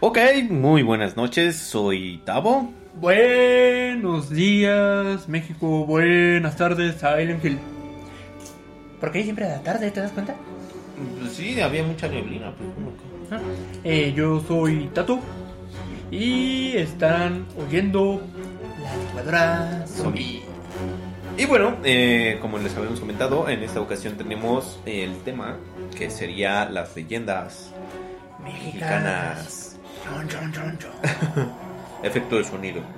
Ok, muy buenas noches, soy Tavo. Buenos días, México. Buenas tardes, Silent Hill. ¿Por qué siempre a la tarde? ¿Te das cuenta? Pues sí, había mucha neblina, pues. Ah, eh, yo soy Tatu. Y están oyendo la licuadora zombie. Y bueno, eh, como les habíamos comentado, en esta ocasión tenemos el tema que sería las leyendas mexicanas. Efecto de sonido.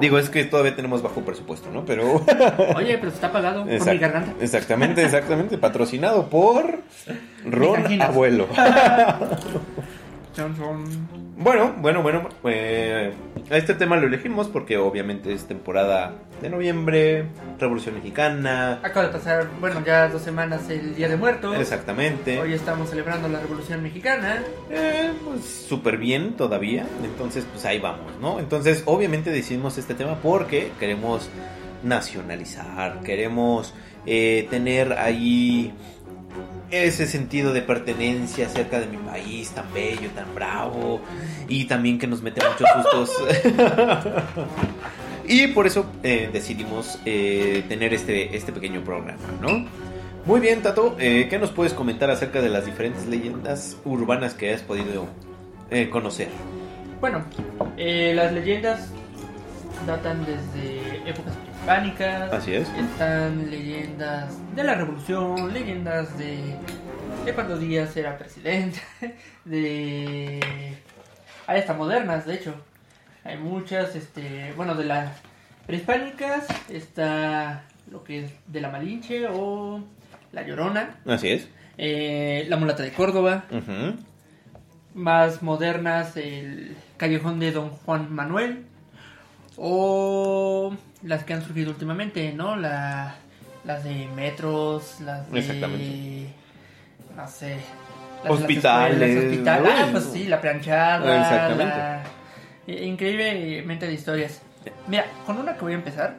Digo, es que todavía tenemos bajo presupuesto, ¿no? Pero... Oye, pero está pagado por mi Exact- garganta. Exactamente, exactamente. Patrocinado por Ron. Abuelo. Bueno, bueno, bueno. eh, este tema lo elegimos porque obviamente es temporada de noviembre, Revolución Mexicana. Acaba de pasar, bueno, ya dos semanas el Día de Muertos. Exactamente. Hoy estamos celebrando la Revolución Mexicana. Eh, pues súper bien todavía. Entonces, pues ahí vamos, ¿no? Entonces, obviamente decidimos este tema porque queremos nacionalizar, queremos eh, tener ahí ese sentido de pertenencia acerca de mi país tan bello, tan bravo y también que nos mete muchos sustos. y por eso eh, decidimos eh, tener este, este pequeño programa, ¿no? Muy bien, Tato, eh, ¿qué nos puedes comentar acerca de las diferentes leyendas urbanas que has podido conocer? Bueno, las leyendas datan desde épocas prehispánicas. Así es. Están leyendas de la revolución, leyendas de, de cuando Díaz era presidente, de... Hay hasta modernas, de hecho. Hay muchas, este, bueno, de las prehispánicas está lo que es de la Malinche o la Llorona, Así es. eh, la Mulata de Córdoba, más modernas el Callejón de Don Juan Manuel o las que han surgido últimamente, ¿no? La, las de metros, las de... Exactamente. No sé. las de las Hospitales, escuelas, hospital- ¿no? ah, pues sí, la planchada. Exactamente. la- Increíblemente de historias. Mira, con una que voy a empezar.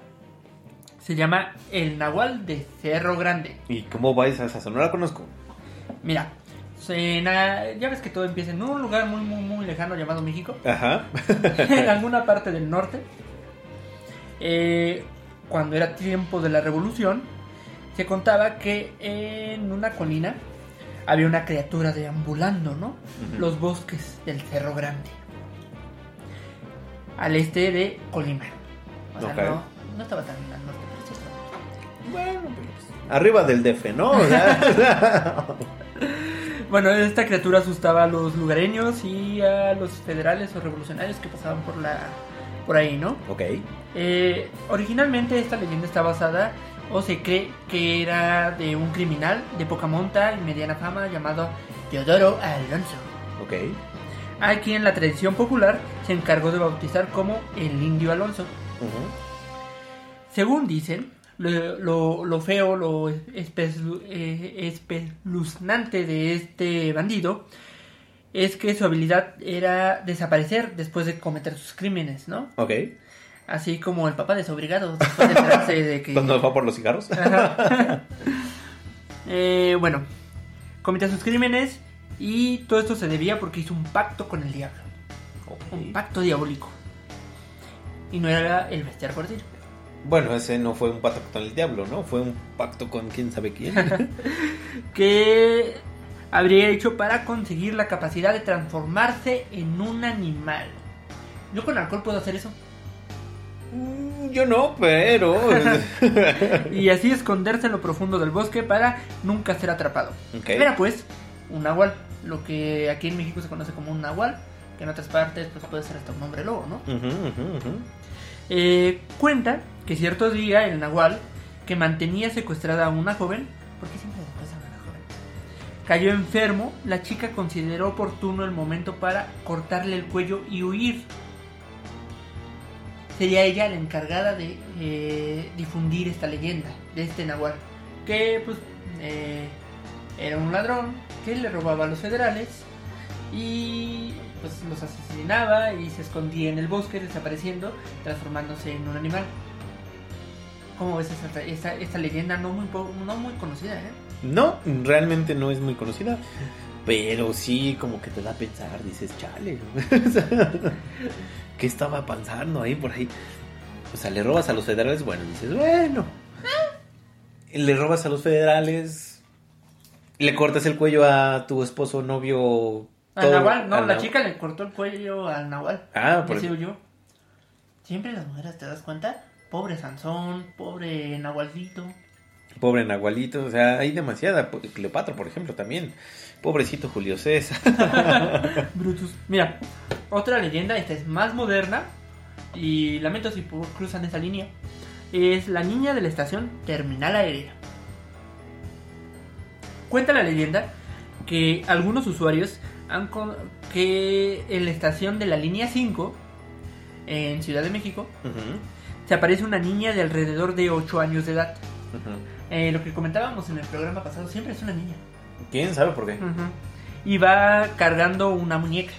Se llama El Nahual de Cerro Grande. ¿Y cómo va esa? esa? No la conozco. Mira, ya ves que todo empieza en un lugar muy, muy, muy lejano llamado México, Ajá. en alguna parte del norte. Eh, cuando era tiempo de la revolución, se contaba que en una colina había una criatura deambulando, ¿no? Los bosques del Cerro Grande, al este de Colima. O sea, no, no estaba tan al norte, pero sí estaba. Bueno, pues, arriba del DF, ¿no? Bueno, esta criatura asustaba a los lugareños y a los federales o revolucionarios que pasaban por la por ahí, ¿no? ok. Eh, originalmente esta leyenda está basada o se cree que era de un criminal de poca monta y mediana fama llamado Teodoro Alonso, Ok. a quien la tradición popular se encargó de bautizar como el Indio Alonso. Según dicen, lo, lo- lo feo, lo eh, espeluznante de este bandido es que su habilidad era desaparecer después de cometer sus crímenes, ¿no? Ok. Así como el papá desobligado después de enterarse de que... ¿Cuándo va por los cigarros? Eh, bueno, cometió sus crímenes y todo esto se debía porque hizo un pacto con el diablo. Un pacto diabólico. Y no era el bestiar por decir. Bueno, ese no fue un pacto con el diablo, ¿no? Fue un pacto con quién sabe quién. que habría hecho para conseguir la capacidad de transformarse en un animal. Yo con alcohol puedo hacer eso. Mm, Yo no, pero... Y así esconderse en lo profundo del bosque para nunca ser atrapado. Ok. Era pues un nahual, lo que aquí en México se conoce como un nahual, que en otras partes pues puede ser hasta un hombre lobo, ¿no? Eh, cuenta que cierto día el nahual, que mantenía secuestrada a una joven, porque siempre secuestran a la joven, cayó enfermo, la chica consideró oportuno el momento para cortarle el cuello y huir. Sería ella la encargada de eh, difundir esta leyenda de este nahual, que pues eh, era un ladrón que le robaba a los federales y pues los asesinaba y se escondía en el bosque desapareciendo, transformándose en un animal. ¿Cómo ves esa, esa- esta leyenda no muy, no muy conocida, eh? No, realmente no es muy conocida. Pero sí, como que te da a pensar, dices, chale. ¿Qué estaba pensando ahí por ahí? O sea, le robas a los federales, bueno, dices, bueno. Le robas a los federales, le cortas el cuello a tu esposo, novio. A todo- Nahual, no, la Nahual. chica le cortó el cuello al Nahual. Ah, por yo. Siempre las mujeres, ¿te das cuenta? Pobre Sansón, pobre Nahualcito. Pobre Nahualito, o sea, hay demasiada. Cleopatra, por ejemplo, también. Pobrecito Julio César. Brutus. Mira, otra leyenda, esta es más moderna. Y lamento si cruzan esa línea. Es la niña de la estación terminal aérea. Cuenta la leyenda que algunos usuarios han con- que en la estación de la línea 5 en Ciudad de México se aparece una niña de alrededor de 8 años de edad. Eh, lo que comentábamos en el programa pasado siempre es una niña. ¿Quién sabe por qué? Y va cargando una muñeca.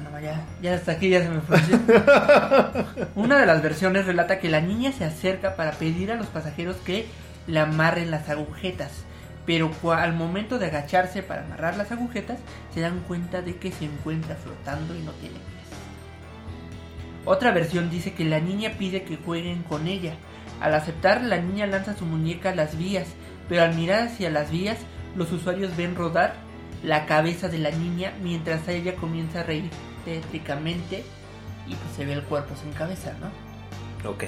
Ah, no, ya, ya hasta aquí ya se me fue. Una de las versiones relata que la niña se acerca para pedir a los pasajeros que le amarren las agujetas. Pero al momento de agacharse para amarrar las agujetas, se dan cuenta de que se encuentra flotando y no tiene pies. Otra versión dice que la niña pide que jueguen con ella. Al aceptar, la niña lanza su muñeca a las vías, pero al mirar hacia las vías, los usuarios ven rodar la cabeza de la niña mientras ella comienza a reír tétricamente y pues se ve el cuerpo sin cabeza, ¿no? Ok.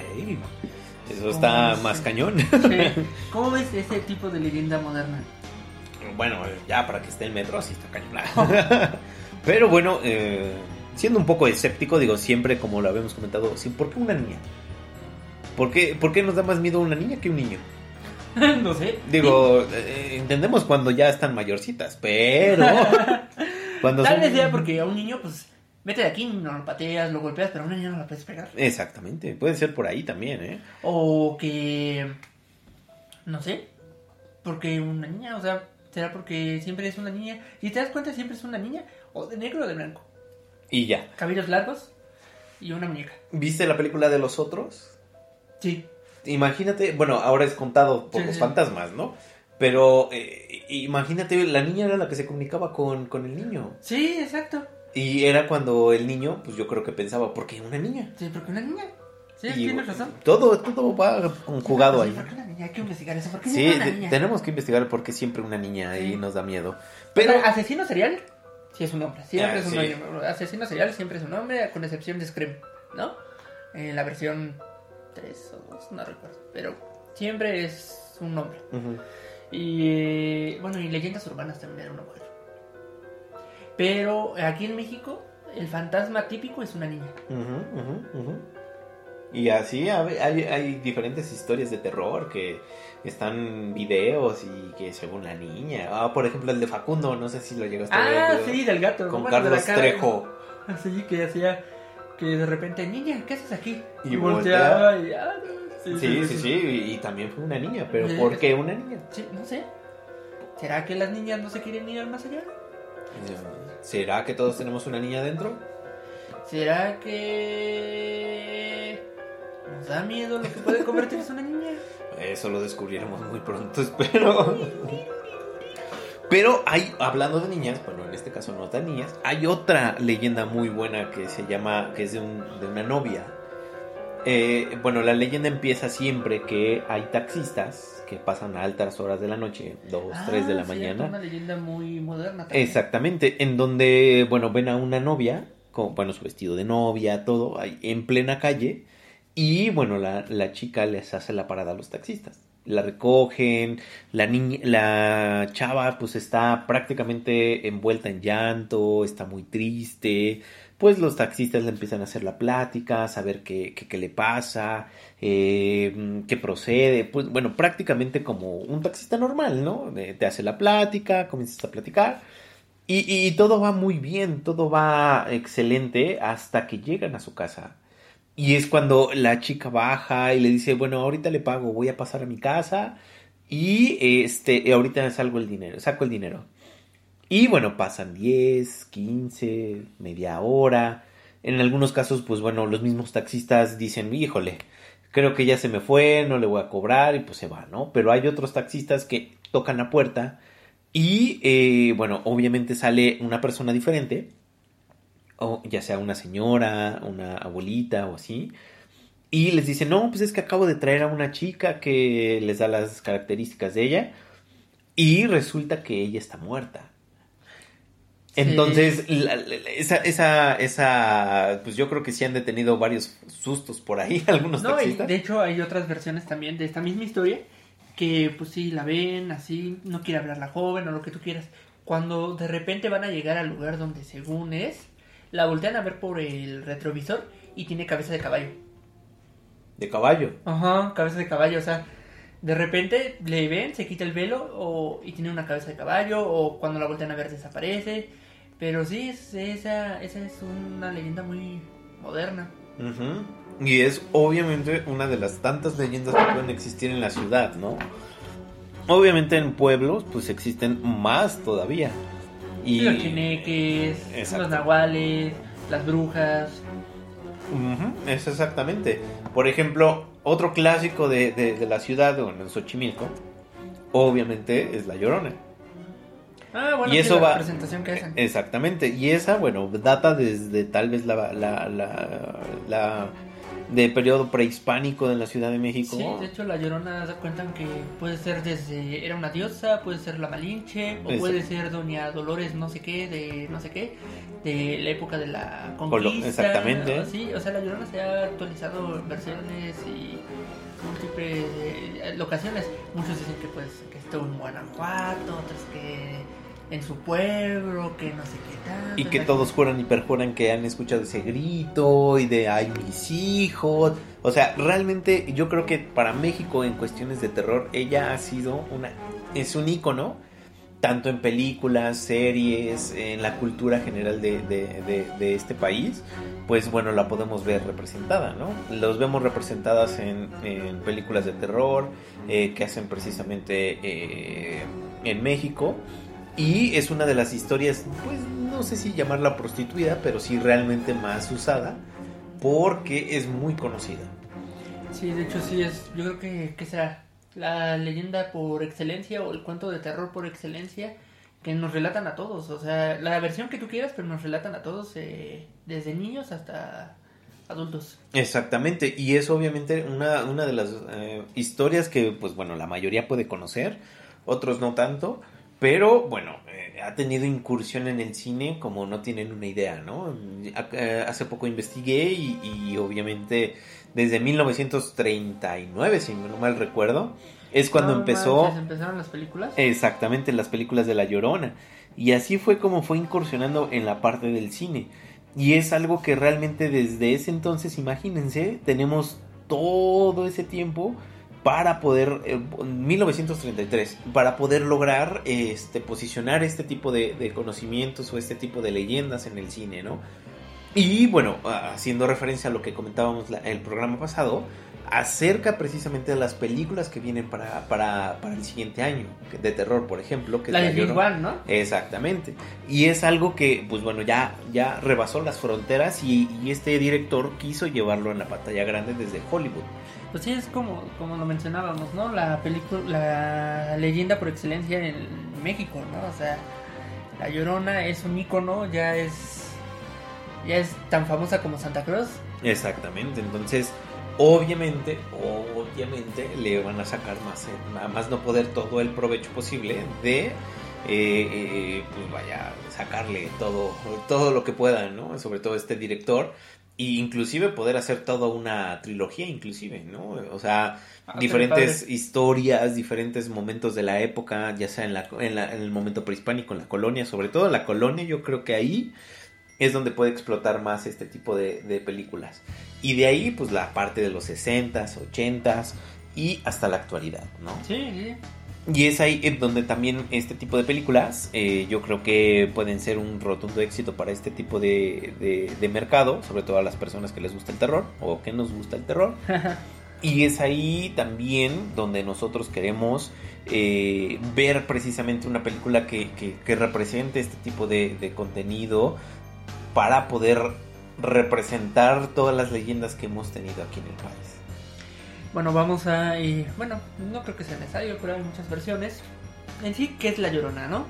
Eso está más cañón. Sí. ¿Cómo ves ese tipo de leyenda moderna? bueno, ya para que esté el metro, sí está cañón. Pero bueno, eh, siendo un poco escéptico, digo, siempre como lo habíamos comentado, ¿por qué una niña? ¿Por qué, por qué nos da más miedo una niña que un niño? no sé. Digo, eh, entendemos cuando ya están mayorcitas, pero cuando Tal son- vez sea porque a un niño, pues, vete de aquí, no lo pateas, lo golpeas, pero a una niña no la puedes pegar. Exactamente, puede ser por ahí también, ¿eh? O que. No sé. Porque una niña, o sea, será porque siempre es una niña. Y te das cuenta, siempre es una niña, o de negro o de blanco. Y ya. Cabellos largos y una muñeca. ¿Viste la película de los otros? Sí. Imagínate, bueno, ahora es contado por Sí, los sí. fantasmas, ¿no? Pero eh, imagínate, la niña era la que se comunicaba con, con el niño. Sí, exacto. Y era cuando el niño, pues yo creo que pensaba, ¿por qué una niña? Sí, porque una niña. Sí, Y tienes razón. Todo, todo va conjugado ahí. ¿Por qué una niña? Hay que investigar eso. ¿Por qué Sí, una niña? tenemos que investigar por qué siempre una niña ahí Sí. nos da miedo. Pero Pero, asesino serial, sí es un hombre. Siempre Ah, es un sí. hombre. Asesino serial siempre es un hombre, con excepción de Scream, ¿no? En la versión 3 o 2, no recuerdo. Pero siempre es un hombre. Y bueno, y leyendas urbanas también era una mujer. Pero aquí en México, el fantasma típico es una niña. Y así hay, diferentes historias de terror que están videos y que según la niña. Ah, por ejemplo, el de Facundo, no sé si lo llegaste a ver. Ah, sí, del gato. Con de Carlos. Trejo. Así que hacía que de repente, niña, ¿qué haces aquí? Y volteaba y ah, no. Sí, sí, sí, y, y también fue una niña, pero Sí. ¿por qué una niña? Sí, no sé. ¿Será que las niñas no se quieren ir al más allá? ¿Será que todos tenemos una niña dentro? ¿Será que nos da miedo lo que puede convertirse en una niña? Eso lo descubriremos muy pronto, espero. Pero hay, hablando de niñas, bueno, en este caso no tan niñas, hay otra leyenda muy buena que se llama, que es de, un- de una novia. Eh, bueno, la leyenda empieza siempre que hay taxistas que pasan a altas horas de la noche, 2, 3 de la Ah, cierto, mañana. Una leyenda muy moderna. también. Exactamente, en donde, bueno, ven a una novia, con, bueno, su vestido de novia, todo, en plena calle, y bueno, la, la chica les hace la parada a los taxistas. La recogen, la niña, la chava pues está prácticamente envuelta en llanto, está muy triste, pues los taxistas le empiezan a hacer la plática, saber qué, qué, le pasa, eh, qué procede, pues bueno, prácticamente como un taxista normal, ¿no? Eh, Te hace la plática, comienzas a platicar y, y- y todo va muy bien, todo va excelente hasta que llegan a su casa. Y es cuando la chica baja y le dice, bueno, ahorita le pago, voy a pasar a mi casa y este, ahorita salgo el dinero, saco el dinero. Y bueno, pasan 10, 15, media hora. En algunos casos, pues bueno, los mismos taxistas dicen, híjole, creo que ya se me fue, no le voy a cobrar y pues se va, ¿no? Pero hay otros taxistas que tocan la puerta y, eh, bueno, obviamente sale una persona diferente, o ya sea una señora, una abuelita o así, y les dice, no, pues es que acabo de traer a una chica que les da las características de ella, y resulta que ella está muerta. Entonces, esa, esa, esa, pues yo creo que sí han detenido varios sustos por ahí, algunos no, taxistas. de hecho, hay otras versiones también de esta misma historia que, pues sí, la ven así, no quiere hablar la joven o lo que tú quieras. Cuando de repente van a llegar al lugar donde según es, la voltean a ver por el retrovisor y tiene cabeza de caballo. ¿De caballo? Ajá, cabeza de caballo, o sea, de repente le ven, se quita el velo o, y tiene una cabeza de caballo o cuando la voltean a ver desaparece pero sí, esa, esa es una leyenda muy moderna. Y es obviamente una de las tantas leyendas que pueden existir en la ciudad, ¿no? Obviamente en pueblos, pues existen más todavía. Y... Los chineques, los nahuales, las brujas. Es exactamente. Por ejemplo, otro clásico de, de la ciudad, bueno, en Xochimilco, obviamente es La Llorona. Ah, bueno, y eso va, presentación que hacen. Exactamente, y esa, bueno, data desde tal vez la, la, la, de periodo prehispánico de la Ciudad de México. Sí, de hecho la Llorona cuentan que puede ser desde, era una diosa, puede ser la Malinche, o puede ser Doña Dolores no sé qué, de no sé qué, de la época de la conquista. Exactamente. Sí, o sea, la Llorona se ha actualizado en versiones y múltiples eh, locaciones. Muchos dicen que pues que estuvo en Guanajuato, otros que en su pueblo, que no sé qué tal. Y que todos juran y perjuran que han escuchado ese grito y de ay mis hijos. O sea, realmente yo creo que para México en cuestiones de terror ella ha sido una es un ícono tanto en películas, series, en la cultura general de, este país, pues bueno, la podemos ver representada, ¿no? Los vemos representadas en, películas de terror eh, que hacen precisamente eh, en México y es una de las historias, pues no sé si llamarla prostituida, pero sí realmente más usada porque es muy conocida. Sí, de hecho sí es, yo creo que, que será la leyenda por excelencia o el cuento de terror por excelencia que nos relatan a todos, o sea, la versión que tú quieras, pero nos relatan a todos, eh, desde niños hasta adultos. Exactamente, y es obviamente una, una de las eh, historias que, pues bueno, la mayoría puede conocer, otros no tanto, pero bueno, eh, ha tenido incursión en el cine como no tienen una idea, ¿no? Eh, hace poco investigué y, obviamente desde 1939, si no mal recuerdo, es cuando empezó... ¿Empezaron las películas? Exactamente, las películas de La Llorona. Y así fue como fue incursionando en la parte del cine. Y es algo que realmente desde ese entonces, imagínense, tenemos todo ese tiempo para poder, 1933, eh, para poder lograr este, posicionar este tipo de, conocimientos o este tipo de leyendas en el cine, ¿no? Y bueno, haciendo referencia a lo que comentábamos el programa pasado, acerca precisamente de las películas que vienen para, para, para el siguiente año, de terror, por ejemplo. Que la de One, ¿no? Exactamente. Y es algo que, pues bueno, ya, ya rebasó las fronteras y, y este director quiso llevarlo en la pantalla grande desde Hollywood. Pues sí, es como, como lo mencionábamos, ¿no? La película, la leyenda por excelencia en México, ¿no? O sea, La Llorona es un ícono, ya es, ya es tan famosa como Santa Cruz. Exactamente, entonces, obviamente, obviamente le van a sacar más, nada más no poder todo el provecho posible de, eh, eh, pues vaya, sacarle todo, todo lo que puedan, ¿no? Sobre todo este director y inclusive poder hacer toda una trilogía inclusive, ¿no? O sea, ah, diferentes historias, diferentes momentos de la época, ya sea en, la, en, el momento prehispánico, en la colonia, sobre todo la colonia, yo creo que ahí es donde puede explotar más este tipo de, de películas. Y de ahí, pues la parte de los 60s, 80s y hasta la actualidad, ¿no? Sí, sí. Y es ahí donde también este tipo de películas eh, yo creo que pueden ser un rotundo éxito para este tipo de, de, mercado, sobre todo a las personas que les gusta el terror o que nos gusta el terror. y es ahí también donde nosotros queremos eh, ver precisamente una película que, que, represente este tipo de, de contenido para poder representar todas las leyendas que hemos tenido aquí en el país. Bueno, vamos a... y, bueno, no creo que sea necesario, pero hay muchas versiones. En sí, ¿qué es la llorona, no?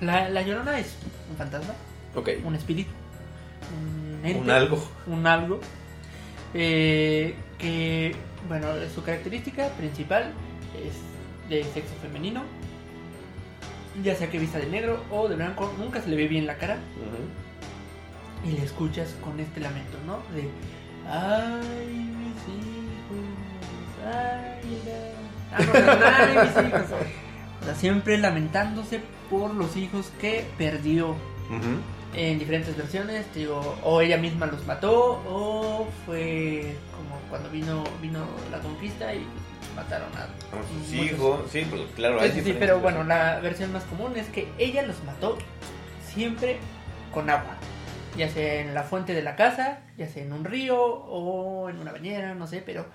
La, la llorona es un fantasma, Ok. un espíritu, un ente, Un algo. un algo eh, que, bueno, su característica principal es de sexo femenino, ya sea que vista de negro o de blanco, nunca se le ve bien la cara y le escuchas con este lamento, ¿no? De, ay, hijos, ay, mis hijos. O sea, siempre lamentándose por los hijos que perdió en diferentes versiones, digo, o ella misma los mató, o fue como cuando vino vino la conquista y mataron a sus muchos. hijos. Sí, pues claro. Sí, hay sí, sí, pero bueno, la versión más común es que ella los mató siempre con agua, ya sea en la fuente de la casa, ya sea en un río o en una bañera, no sé, pero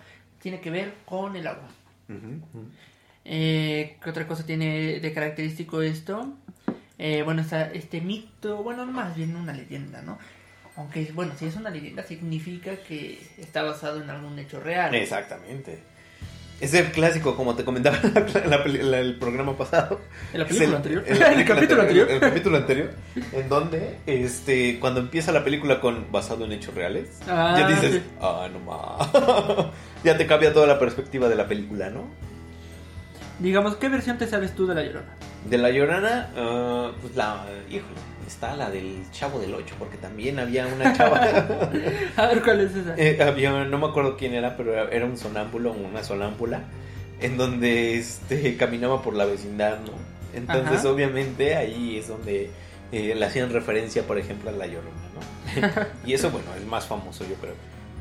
tiene que ver con el agua. Eh, ¿Qué otra cosa tiene de característico esto? Eh, bueno, está este mito, bueno, más bien una leyenda, ¿no? Aunque, bueno, si es una leyenda, significa que está basado en algún hecho real. Exactamente. Es el clásico, como te comentaba en la la- el programa pasado. ¿En la película el- anterior? en la ¿En el capítulo anterior? El, capítulo anterior. En donde, este, cuando empieza la película con basado en hechos reales, Ah, ya dices, sí. ah, no más. ya te cambia toda la perspectiva de la película, ¿no? Digamos, ¿qué versión te sabes tú de La Llorona? De La Llorona, ah, pues la, híjole, está la del Chavo del 8, porque también había una chava, A ver, ¿cuál es esa? eh, había, no me acuerdo quién era, pero era- un sonámbulo, una sonámbula, en donde este, caminaba por la vecindad, ¿no? Entonces, Ajá. obviamente, ahí es donde eh, le hacían referencia, por ejemplo, a La Llorona, ¿no? y eso, bueno, es más famoso, yo creo.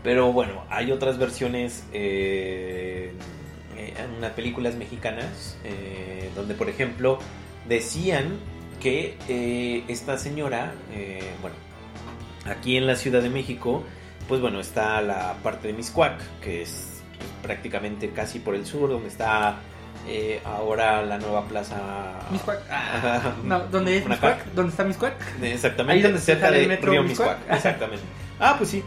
Pero bueno, hay otras versiones eh, unas películas mexicanas eh, donde, por ejemplo, decían que eh, esta señora, eh, bueno, aquí en la Ciudad de México, pues bueno, está la parte de Miscuac, que es pues, prácticamente casi por el sur, donde está eh, ahora la nueva plaza. Miscuac. Ah, no, ¿dónde es Miscuac? ¿Dónde está Miscuac? Exactamente, Ahí donde cerca sale de el metro Río Miscuac. Miscuac. Exactamente. Ah, pues sí.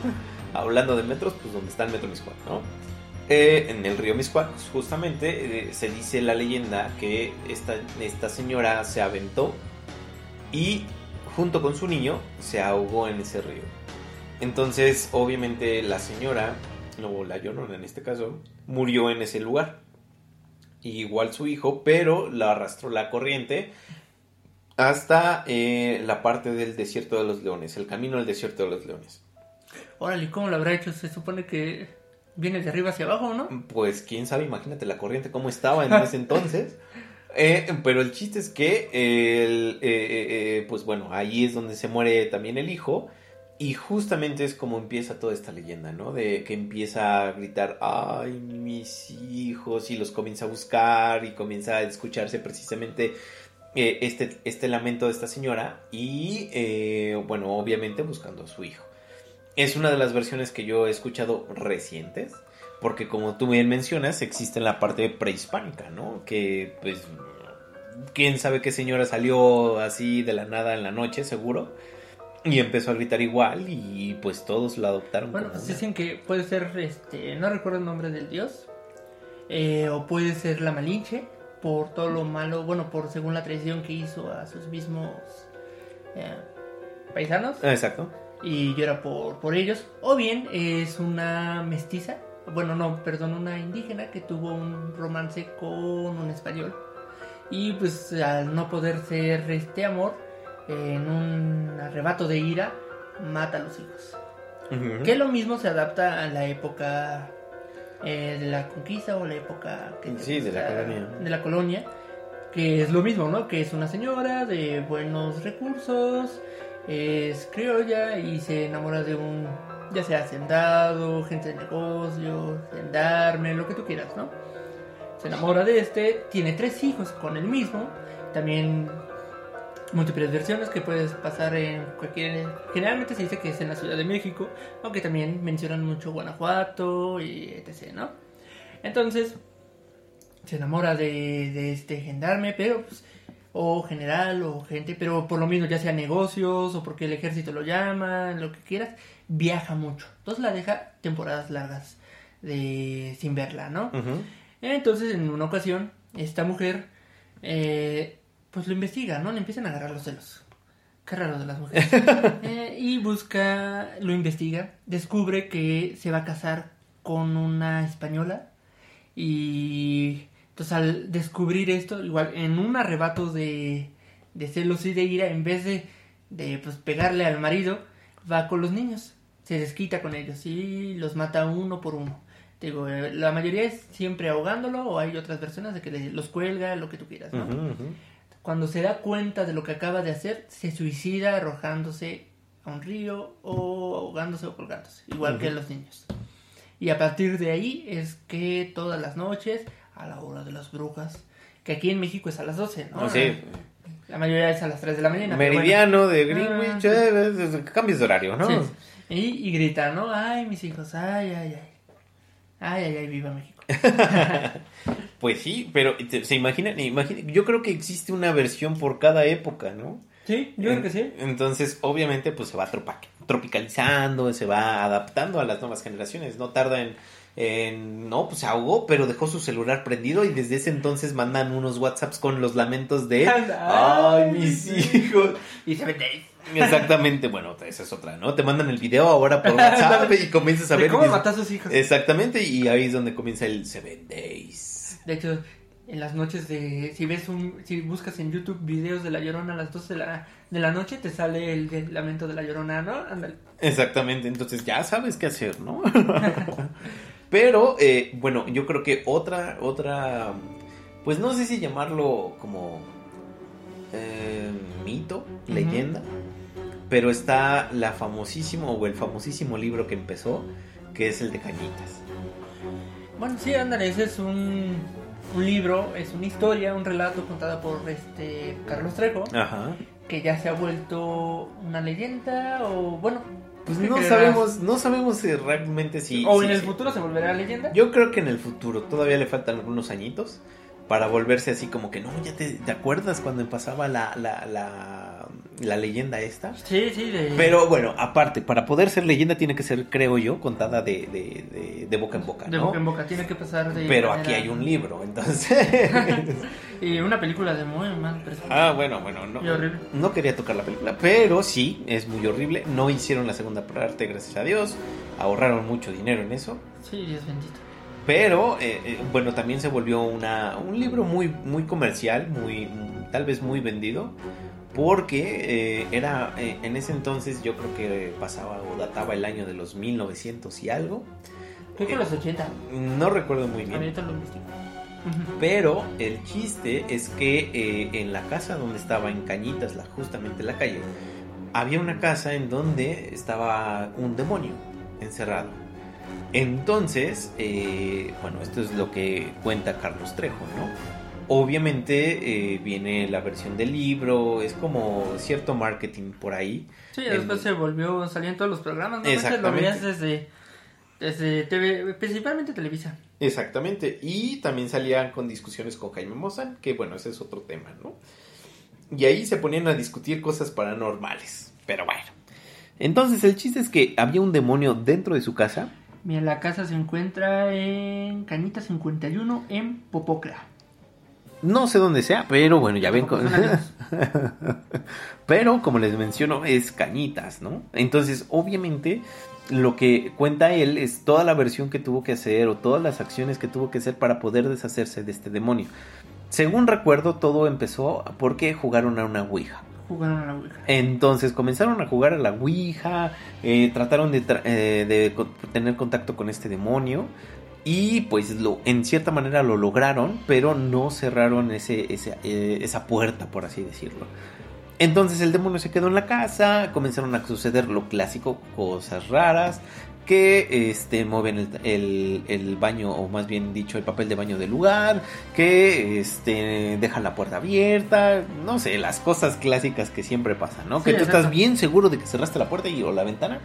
Hablando de metros, pues donde está el metro Miscuac, ¿no? Eh, en el río Miscuac, justamente, eh, se dice la leyenda que esta, esta señora se aventó y junto con su niño se ahogó en ese río. Entonces, obviamente, la señora, o la llorona en este caso, murió en ese lugar. Y igual su hijo, pero la arrastró la corriente hasta eh, la parte del desierto de los leones, el camino al desierto de los leones. Órale, ¿cómo lo habrá hecho? Se supone que viene de arriba hacia abajo, ¿no? Pues quién sabe, imagínate la corriente cómo estaba en ese entonces. Eh, pero el chiste es que, el, eh, eh, pues bueno, ahí es donde se muere también el hijo. Y justamente es como empieza toda esta leyenda, ¿no? De que empieza a gritar, ay, mis hijos, y los comienza a buscar y comienza a escucharse precisamente este, este lamento de esta señora y, bueno, obviamente buscando a su hijo. Es una de las versiones que yo he escuchado recientes, porque como tú bien mencionas, existe en la parte prehispánica, ¿no? Que, pues, quién sabe qué señora salió así de la nada en la noche, seguro, y empezó a gritar igual y pues todos lo adoptaron. Bueno, como pues dicen que puede ser, este, no recuerdo el nombre del dios, eh, o puede ser la Malinche, por todo lo malo, bueno, por según la traición que hizo a sus mismos eh, paisanos, Exacto. Y llora por, por ellos, o bien es una mestiza, bueno, no, perdón, una indígena que tuvo un romance con un español, y pues al no poder ser este amor, en un arrebato de ira, mata a los hijos. Que lo mismo se adapta a la época eh, de la conquista o la época que Sí, de la colonia. de la colonia, que es lo mismo, ¿no? Que es una señora de buenos recursos, es criolla y se enamora de un, ya sea hacendado, gente de negocios, gendarme, lo que tú quieras, ¿no? Se enamora de este, tiene tres hijos con el mismo, también múltiples versiones que puedes pasar en cualquier... Generalmente se dice que es en la Ciudad de México, aunque también mencionan mucho Guanajuato y etc., ¿no? Entonces, se enamora de, de este gendarme, pero pues, o general o gente, pero por lo mismo ya sea negocios o porque el ejército lo llama, lo que quieras, viaja mucho. Entonces la deja temporadas largas de sin verla, ¿no? Entonces, en una ocasión, esta mujer, eh, pues lo investiga, ¿no? Le empiezan a agarrar los celos. Qué raro de las mujeres. Eh, y busca, lo investiga, descubre que se va a casar con una española. Y entonces al descubrir esto, igual en un arrebato de, de celos y de ira, en vez de, de pues, pegarle al marido, va con los niños. Se desquita con ellos y los mata uno por uno. Digo, eh, la mayoría es siempre ahogándolo o hay otras versiones de que los cuelga, lo que tú quieras, ¿no? Ujú, ujú. Cuando se da cuenta de lo que acaba de hacer, se suicida arrojándose a un río o ahogándose o colgándose, igual que Ujú. los niños. Y a partir de ahí es que todas las noches, a la hora de las brujas, que aquí en México es a las 12, ¿no? Ah, sí. La mayoría es a las 3 de la mañana. bueno. Meridiano de Ah, Greenwich, sí. eh, cambios de horario, ¿no? Sí. Y, y grita, ¿no? Ay, mis hijos, ay, ay, ay. Ay, ay, ay, viva México. Pues sí, pero se imaginan, imagina- yo creo que existe una versión por cada época, ¿no? Sí, yo creo que sí. Entonces, obviamente, pues se va tropicalizando, se va adaptando a las nuevas generaciones. No tarda en, en- no, pues se ahogó, pero dejó su celular prendido y desde ese entonces mandan unos WhatsApps con los lamentos de, ay, mis hijos. Y se. Exactamente, bueno, esa es otra, ¿no? Te mandan el video ahora por WhatsApp y comienzas a ¿De ver. ¿Cómo mató a sus hijos? Exactamente, y ahí es donde comienza el Seven Days. De hecho, en las noches de... Si ves un... Si buscas en YouTube videos de La Llorona a las 12 de la, de la noche, te sale el, lamento de La Llorona, ¿no? Ándale. Exactamente, entonces ya sabes qué hacer, ¿no? Pero, eh, bueno, yo creo que otra, otra, pues no sé si llamarlo como eh, mito, leyenda, pero está la famosísimo o el famosísimo libro que empezó, que es el de Cañitas. Bueno, sí, ándale, ese es un, un libro, es una historia, un relato contada por este Carlos Trejo, Ajá. que ya se ha vuelto una leyenda o, bueno... Pues ¿qué no creerás? sabemos, no sabemos si realmente si... o si- en el futuro se volverá leyenda. Yo creo que en el futuro todavía le faltan algunos añitos para volverse así como que no, ya te, ¿te acuerdas cuando pasaba la, la, la, la leyenda esta. Sí, sí, de... Pero bueno, aparte, para poder ser leyenda tiene que ser, creo yo, contada de, de, de, boca en boca, de boca en boca, tiene que pasar de... Pero manera- aquí hay un libro, entonces... y una película de muy mal presupuesto. ah, bueno, bueno, no, horrible. no quería tocar la película, pero sí, es muy horrible. No hicieron la segunda parte, gracias a Dios. Ahorraron mucho dinero en eso. Sí, Dios bendito. Pero, eh, eh, bueno, también se volvió una, un libro muy, muy comercial, muy, tal vez muy vendido, porque eh, era, eh, en ese entonces yo creo que pasaba o databa el año de los 1900 y algo. Creo que los 80. No recuerdo muy bien. Ahorita lo investigo. Pero el chiste es que eh, en la casa donde estaba, en Cañitas, la, justamente la calle, había una casa en donde estaba un demonio encerrado. Entonces, eh, bueno, esto es lo que cuenta Carlos Trejo, ¿no? Obviamente eh, viene la versión del libro, es como cierto marketing por ahí. Sí, El- después se volvió, salía en todos los programas, ¿no? Antes lo Exactamente. veías desde, desde TV, principalmente Televisa. Exactamente, y también salían con discusiones con Jaime Mozan, que bueno, ese es otro tema, ¿no? Y ahí se ponían a discutir cosas paranormales, pero bueno. Entonces el chiste es que había un demonio dentro de su casa. Mira, la casa se encuentra en Cañita 51 en Popocla. No sé dónde sea, pero bueno, ya ven. Con- pero como les menciono, es cañitas, ¿no? Entonces, obviamente, lo que cuenta él es toda la versión que tuvo que hacer o todas las acciones que tuvo que hacer para poder deshacerse de este demonio. Según recuerdo, todo empezó porque jugaron a una Ouija. Jugaron a la Ouija. Entonces comenzaron a jugar a la Ouija, eh, trataron de, eh, tener contacto con este demonio y pues lo, en cierta manera lo lograron, pero no cerraron ese, ese, eh, esa puerta, por así decirlo. Entonces el demonio se quedó en la casa, comenzaron a suceder lo clásico, cosas raras, que este, mueven el, el- el baño, o más bien dicho, el papel de baño del lugar, que este, dejan la puerta abierta, no sé, las cosas clásicas que siempre pasan, ¿no? Sí, que tú exacto. estás bien seguro de que cerraste la puerta y, o la ventana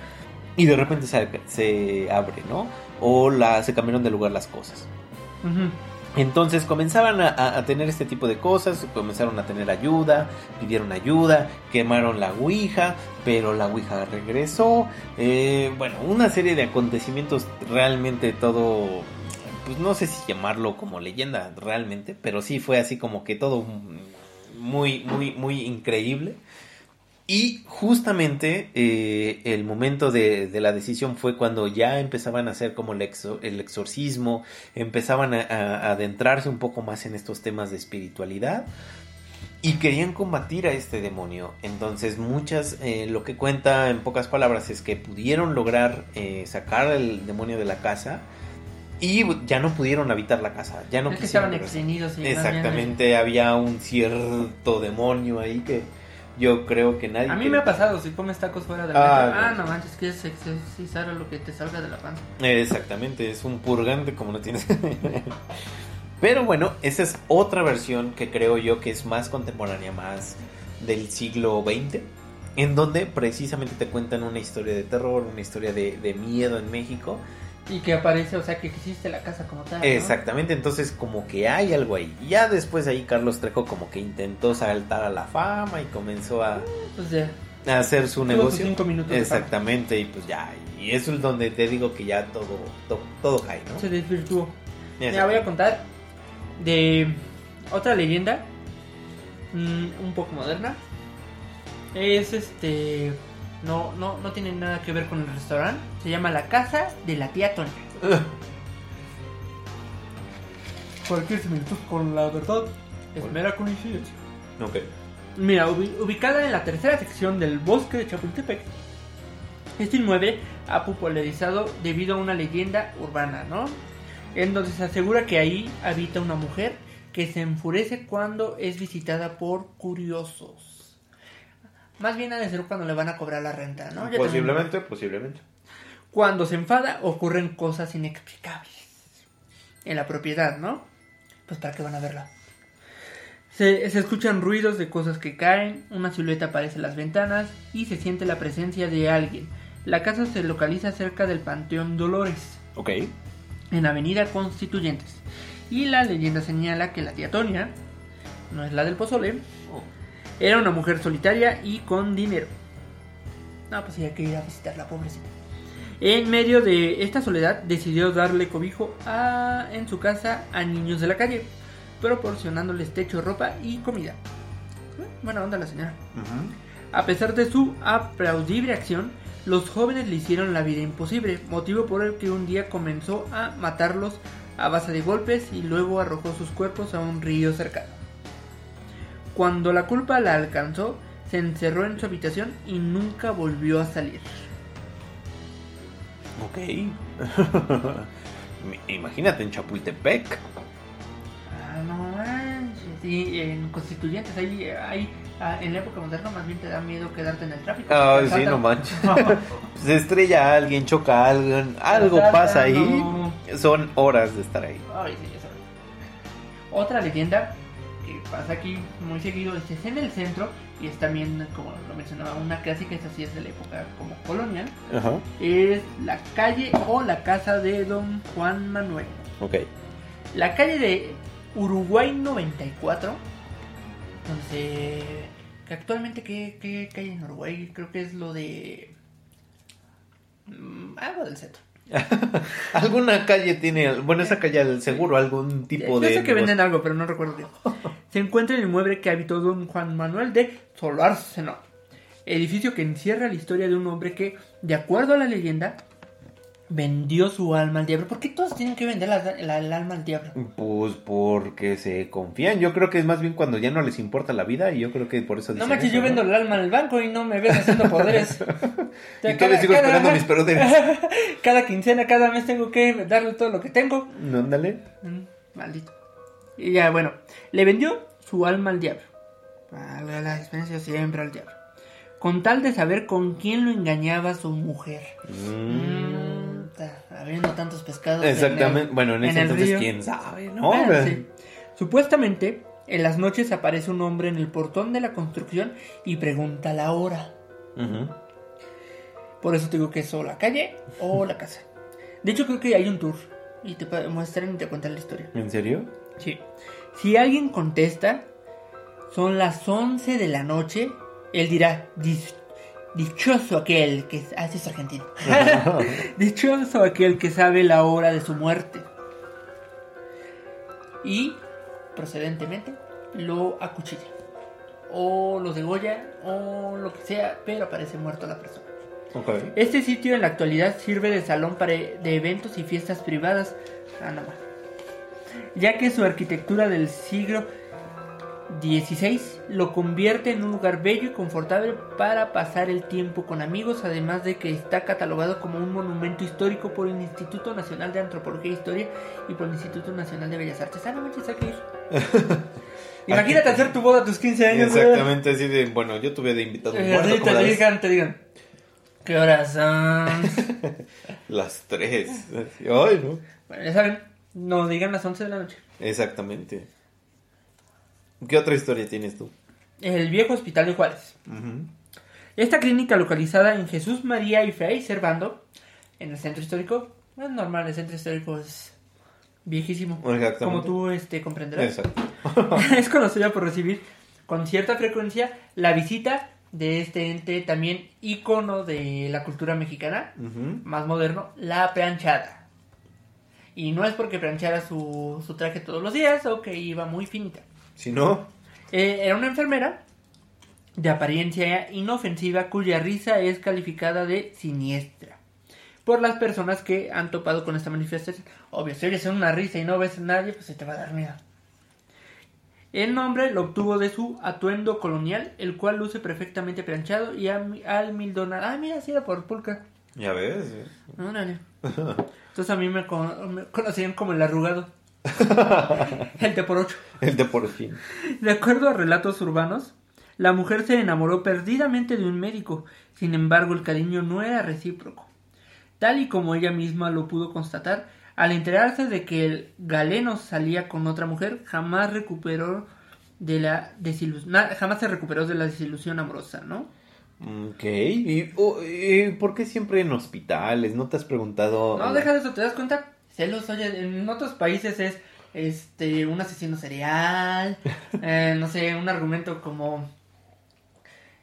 y de repente se, se abre, ¿no? O la, se cambiaron de lugar las cosas. Entonces comenzaban a, a, tener este tipo de cosas, comenzaron a tener ayuda, pidieron ayuda, quemaron la Ouija, pero la Ouija regresó. Eh, bueno, una serie de acontecimientos realmente todo, pues no sé si llamarlo como leyenda realmente, pero sí fue así como que todo muy, muy, muy increíble. Y justamente eh, el momento de, la decisión fue cuando ya empezaban a hacer como el, el exorcismo, empezaban a, adentrarse un poco más en estos temas de espiritualidad y querían combatir a este demonio. Entonces muchas, eh, lo que cuenta en pocas palabras es que pudieron lograr eh, sacar el demonio de la casa y ya no pudieron habitar la casa, ya no es que estaban. Exactamente, había un cierto demonio ahí que yo creo que nadie. A mí me ha pasado, si comes tacos fuera de la ah, ah, no manches, que es exorcizar lo que te salga de la panza. Exactamente, es un purgante como no tienes. Pero bueno, esa es otra versión que creo yo que es más contemporánea, más del siglo XX, en donde precisamente te cuentan una historia de terror, una historia de, de miedo en México y que aparece, o sea, que existe la casa como tal. Exactamente, entonces como que hay algo ahí. Ya después ahí Carlos Trejo como que intentó saltar a la fama y comenzó a, pues ya. a hacer su negocio. Cinco minutos Exactamente, y pues ya. Y eso es donde te digo que ya todo, todo, cae, ¿no? Se desvirtuó. Ya voy a contar de otra leyenda, mm, un poco moderna. Es este no, no, no tiene nada que ver con el restaurante. Se llama La Casa de la Tía Toña. Cualquier similitud con la verdad es mera coincidencia. Ok. Mira, ubicada en la tercera sección del bosque de Chapultepec, este inmueble ha popularizado debido a una leyenda urbana, ¿no? En donde se asegura que ahí habita una mujer que se enfurece cuando es visitada por curiosos. Más bien ha de ser cuando le van a cobrar la renta, ¿no? posiblemente, posiblemente. Cuando se enfada ocurren cosas inexplicables en la propiedad, ¿no? Pues para qué van a verla. Se, se, escuchan ruidos de cosas que caen, una silueta aparece en las ventanas y se siente la presencia de alguien. La casa se localiza cerca del Panteón Dolores. Ok. En Avenida Constituyentes. Y la leyenda señala que la tía Tonia, no es la del pozole, era una mujer solitaria y con dinero. No, pues sí, hay que ir a visitarla, pobrecita. En medio de esta soledad decidió darle cobijo a, en su casa a niños de la calle, proporcionándoles techo, ropa y comida. Buena onda la señora. A pesar de su aplaudible acción, los jóvenes le hicieron la vida imposible, motivo por el que un día comenzó a matarlos a base de golpes y luego arrojó sus cuerpos a un río cercano. Cuando la culpa la alcanzó, se encerró en su habitación y nunca volvió a salir. Ok. Imagínate en Chapultepec. Ah, no manches. Sí, en Constituyentes, ahí, ahí ah, en la época moderna más bien te da miedo quedarte en el tráfico. Ah, sí, no manches. se estrella alguien, choca a alguien, algo pasa ahí. Son horas de estar ahí. Ay, sí, eso. Otra leyenda pasa aquí muy seguido es en el centro y es también, como lo mencionaba, una clásica, esta sí es de la época como colonial. Es la calle o la casa de Don Juan Manuel. Ok. La calle de Uruguay 94, donde que actualmente, ¿qué, ¿qué, calle en Uruguay? Creo que es lo de... Mm, algo del centro. Alguna calle tiene, bueno, esa calle al seguro, algún tipo de. Yo sé que venden algo, pero no recuerdo bien. Se encuentra el inmueble que habitó don Juan Manuel de Solárceno, edificio que encierra la historia de un hombre que, de acuerdo a la leyenda, vendió su alma al diablo. ¿Por qué todos tienen que vender la, el alma al diablo? Pues porque se confían. Yo creo que es más bien cuando ya no les importa la vida y yo creo que por eso dicen No manches, yo vendo el alma al banco y no me ves haciendo poderes. y todavía sigo esperando mis poderes. cada quincena, cada mes tengo que darle todo lo que tengo. No, ándale. Mm, maldito. Y ya, bueno, le vendió su alma al diablo. A la experiencia siempre al diablo. Con tal de saber con quién lo engañaba su mujer. Mm habiendo tantos pescados. Exactamente. bueno, en ese entonces, quién sabe, ¿no? Supuestamente, en las noches aparece un hombre en el portón de la construcción y pregunta la hora. Por eso te digo que es o la calle o la casa. De hecho, creo que hay un tour y te muestran y te cuentan la historia. ¿En serio? Sí. Si alguien contesta, son las 11 de la noche, él dirá, "Dis- dichoso aquel que... Ah, es argentino. dichoso aquel que sabe la hora de su muerte. Y, procedentemente, lo acuchilla. O lo degolla, o lo que sea, pero aparece muerto la persona. Ok. Este sitio en la actualidad sirve de salón para de eventos y fiestas privadas, ah, no más. ya que su arquitectura del siglo XVI lo convierte en un lugar bello y confortable para pasar el tiempo con amigos, además de que está catalogado como un monumento histórico por el Instituto Nacional de Antropología e Historia y por el Instituto Nacional de Bellas Artes. Ah, no manches, hay que ir. Imagínate hacer tu boda a tus 15 años. Exactamente, así de, bueno, yo tuve de invitado un Eh, como te digan, te digan. ¿Qué horas son? Las tres. Así, Ay, no. bueno, ya saben, nos digan las 11 de la noche. Exactamente. ¿Qué otra historia tienes tú? El viejo hospital de Juárez. Esta clínica localizada en Jesús María y Fray Servando, en el centro histórico, es normal, el centro histórico es viejísimo. Como tú este, comprenderás. Exacto. es conocida por recibir con cierta frecuencia la visita de este ente también ícono de la cultura mexicana, más moderno, la planchada. Y no es porque planchara su, su traje todos los días o que iba muy finita. Si no, Eh, era una enfermera de apariencia inofensiva cuya risa es calificada de siniestra por las personas que han topado con esta manifestación. Obvio, si oyes una risa y no ves a nadie, pues se te va a dar miedo. El nombre lo obtuvo de su atuendo colonial, el cual luce perfectamente planchado y almidonado. Ah, mira, sí era por pulca. ya ves. Órale. Entonces a mí me, con- me conocían como el arrugado. el de por ocho. El de por fin. De acuerdo a relatos urbanos, la mujer se enamoró perdidamente de un médico, sin embargo el cariño no era recíproco. Tal y como ella misma lo pudo constatar, al enterarse de que el galeno salía con otra mujer, jamás recuperó de la desilusión, jamás se recuperó de la desilusión amorosa, ¿no? Ok. ¿Y, oh, y por qué siempre en hospitales? ¿No te has preguntado? No, deja de eso, ¿te das cuenta? Celos, oye, en otros países es este un asesino serial, eh, no sé, un argumento como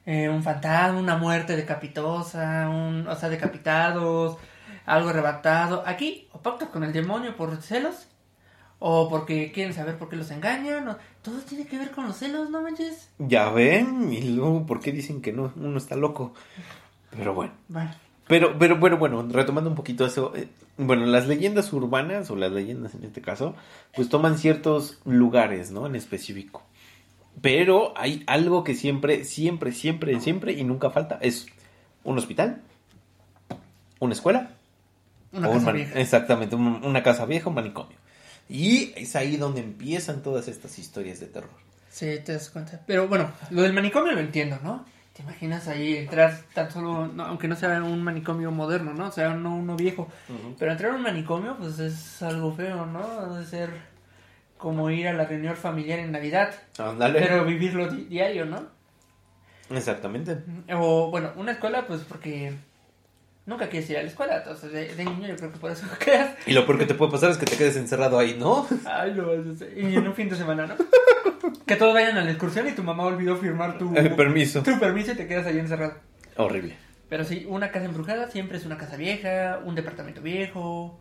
eh, un fantasma, una muerte decapitosa, un, o sea, decapitados, algo arrebatado. Aquí, o pactos con el demonio por celos, o porque quieren saber por qué los engañan, o, todo tiene que ver con los celos, ¿no manches? Ya ven. Y luego, ¿por qué dicen que no? Uno está loco. Pero bueno. Bueno, Pero, pero, bueno, bueno, retomando un poquito eso, eh, bueno, las leyendas urbanas, o las leyendas en este caso, pues toman ciertos lugares, ¿no? En específico. Pero hay algo que siempre, siempre, siempre, siempre y nunca falta, es un hospital, una escuela, una o un casa vieja. Exactamente, un- una casa vieja, un manicomio. Y es ahí donde empiezan todas estas historias de terror. Sí, te das cuenta. Pero bueno, lo del manicomio lo entiendo, ¿no? ¿Te imaginas ahí entrar tan solo, no, aunque no sea un manicomio moderno, ¿no? O sea, no uno viejo. Pero entrar a un manicomio, pues es algo feo, ¿no? Debe ser como ir a la reunión familiar en Navidad. Ándale. Pero vivirlo di- diario, ¿no? Exactamente. O bueno, una escuela, pues porque nunca quieres ir a la escuela. Entonces, de, de niño yo creo que por eso quedas. Y lo peor que te puede pasar es que te quedes encerrado ahí, ¿no? Ay, no. Y en un fin de semana, ¿no? Que todos vayan a la excursión y tu mamá olvidó firmar tu, Eh, permiso. tu permiso y te quedas ahí encerrado. Horrible. Pero sí, una casa embrujada siempre es una casa vieja, un departamento viejo,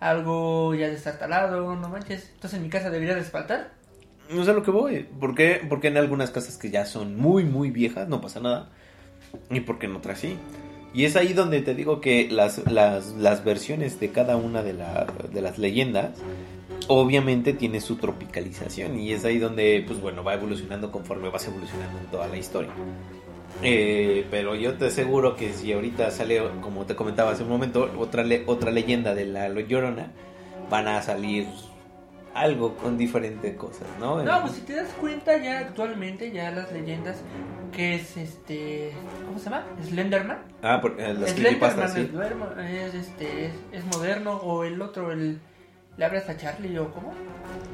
algo ya destartalado, no manches. Entonces en mi casa debería de faltar. No sé a lo que voy. ¿Por qué? Porque en algunas casas que ya son muy, muy viejas no pasa nada. Y porque en otras sí. Y es ahí donde te digo que las, las, las versiones de cada una de, la- de las leyendas obviamente tiene su tropicalización. Y es ahí donde, pues bueno, va evolucionando conforme vas evolucionando en toda la historia. Eh, pero yo te aseguro que si ahorita sale, como te comentaba hace un momento, otra, le- otra leyenda de la Llorona, van a salir algo con diferentes cosas, ¿no? No, pues si te das cuenta ya actualmente ya las leyendas que es este, ¿cómo se llama? Slenderman. Ah, por, eh, las Slenderman sí. es, este, es, es moderno o el otro, el le abres a Charlie o cómo?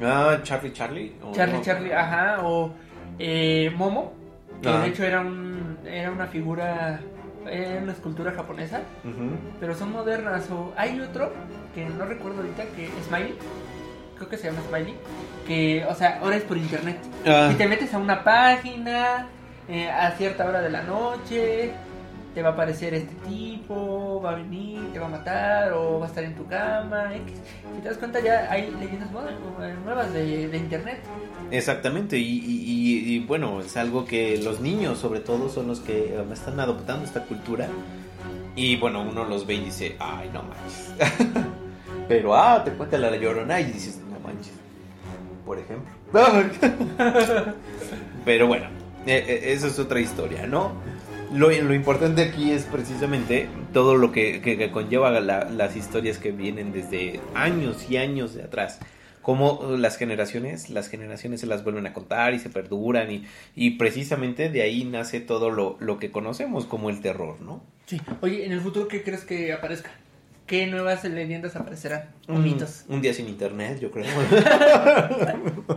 Ah, Charlie Charlie. o Charlie no. Charlie, ajá, o eh, Momo, que de hecho era un era una figura era una escultura japonesa. Pero son modernas. O hay otro que no recuerdo ahorita que es Smiley, creo que se llama Smiley, que, o sea, ahora es por internet. Ah. Y te metes a una página eh, a cierta hora de la noche, te va a aparecer este tipo, va a venir, te va a matar o va a estar en tu cama. X. Si te das cuenta, ya hay leyendas nuevas- nuevas de, de internet. Exactamente, y, y- y- y, bueno, es algo que los niños sobre todo son los que um, están adoptando esta cultura. Y bueno, uno los ve y dice, ay, no manches. Pero, ah, te cuenta la llorona y dices, manches. Por ejemplo. Pero bueno, eh, eh, eso es otra historia, ¿no? Lo, lo importante aquí es precisamente todo lo que, que- que conlleva la- las historias que vienen desde años y años de atrás. Como las generaciones, las generaciones se las vuelven a contar y se perduran y, y precisamente de ahí nace todo lo, lo que conocemos como el terror, ¿no? Sí. Oye, en el futuro, ¿qué crees que aparezca? ¿Qué nuevas leyendas aparecerán? O mitos. Un día sin internet, yo creo.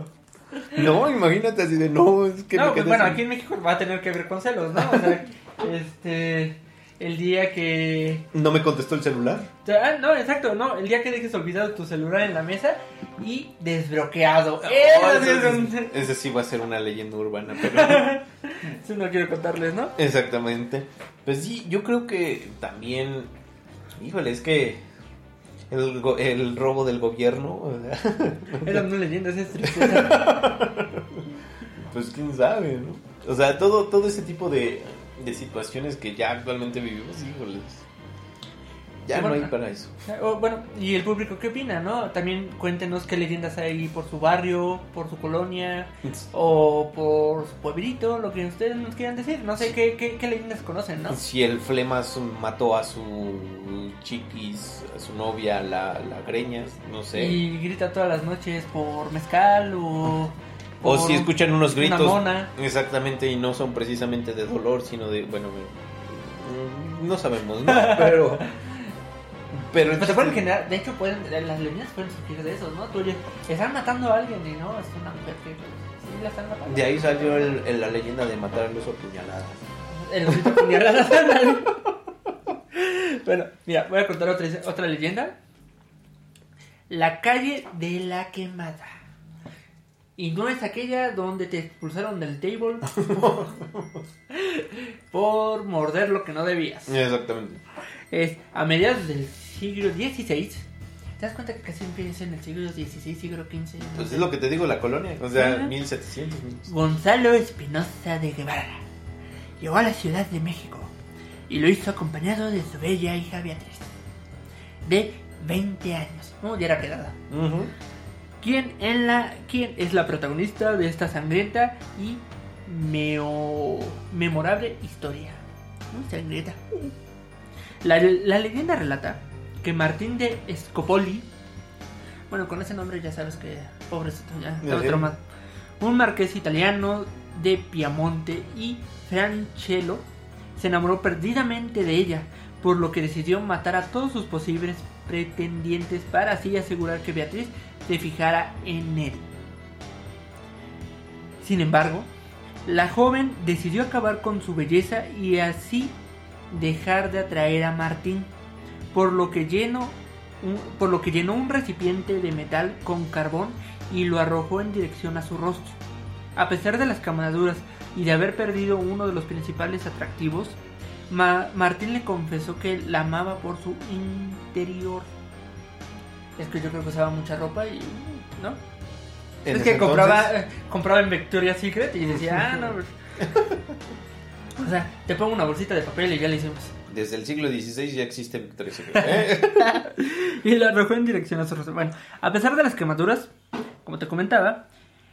no, imagínate así de no, es que no, pues bueno, sin- aquí en México va a tener que ver con celos, ¿no? O sea, este. El día que. no me contestó el celular. Ah, no, exacto, no. El día que dejes olvidado tu celular en la mesa y desbloqueado. Oh, Eso sí es ese, un- ese sí va a ser una leyenda urbana, pero Eso no quiero contarles, ¿no? exactamente. Pues sí, yo creo que también, híjole, es que el, el robo del gobierno, Esas no leyendas, es pues quién sabe, ¿no? O sea, todo, todo ese tipo de, de situaciones que ya actualmente vivimos, híjoles, ya no hay Bueno, para eso. O, bueno, y el público, ¿qué opina, no? También cuéntenos qué leyendas hay por su barrio, por su colonia o por su pueblito, lo que ustedes nos quieran decir. No sé qué, qué, qué leyendas conocen, ¿no? Si el Flemas mató a su chiquis, a su novia, la, la Greñas, no sé. Y grita todas las noches por mezcal o... O si escuchan unos una gritos. mona. Exactamente, y no son precisamente de dolor, sino de. Bueno, no sabemos, ¿no? Pero. Pero. Pero se pueden generar, de hecho, pueden, las leyendas pueden surgir de eso, ¿no? Tú oyes, están matando a alguien y no, es una mujer que sí la están matando. De ahí salió el- el- la leyenda de matar al oso puñalada. El osito puñaladas. Bueno, mira, voy a contar otra, otra leyenda. La calle de la quemada. Y no es aquella donde te expulsaron del table por morder lo que no debías. Exactamente. Es a mediados del siglo XVI. ¿Te das cuenta que casi empieza en el siglo XVI, siglo XV? no Pues sé? es lo que te digo, la colonia. O sea, Ajá. 1700. mil- Gonzalo Espinosa de Guevara llegó a la Ciudad de México y lo hizo acompañado de su bella hija Beatriz, de 20 años. No, ya era. Ujú. ¿Quién, en la, ¿Quién es la protagonista de esta sangrienta y meo- memorable historia? Muy sangrienta. La, la leyenda relata que Martín de Scopoli, bueno, con ese nombre ya sabes que pobrecito, ya estaba Ajá. traumado. Un marqués italiano de Piamonte y Francello se enamoró perdidamente de ella, por lo que decidió matar a todos sus posibles pretendientes para así asegurar que Beatriz se fijara en él. Sin embargo, la joven decidió acabar con su belleza y así dejar de atraer a Martín, por lo que llenó un, por lo que llenó un recipiente de metal con carbón y lo arrojó en dirección a su rostro. A pesar de las camaduras y de haber perdido uno de los principales atractivos, Ma- Martín le confesó que la amaba por su interior. Es que yo creo que usaba mucha ropa y... ¿no? Es que compraba, eh, compraba en Victoria's Secret y decía, ah, no. pues". o sea, te pongo una bolsita de papel y ya le hicimos. Desde el siglo XVI ya existe Victoria's Secret, ¿eh? y la arrojó en dirección a su rostro. Bueno, a pesar de las quemaduras, como te comentaba,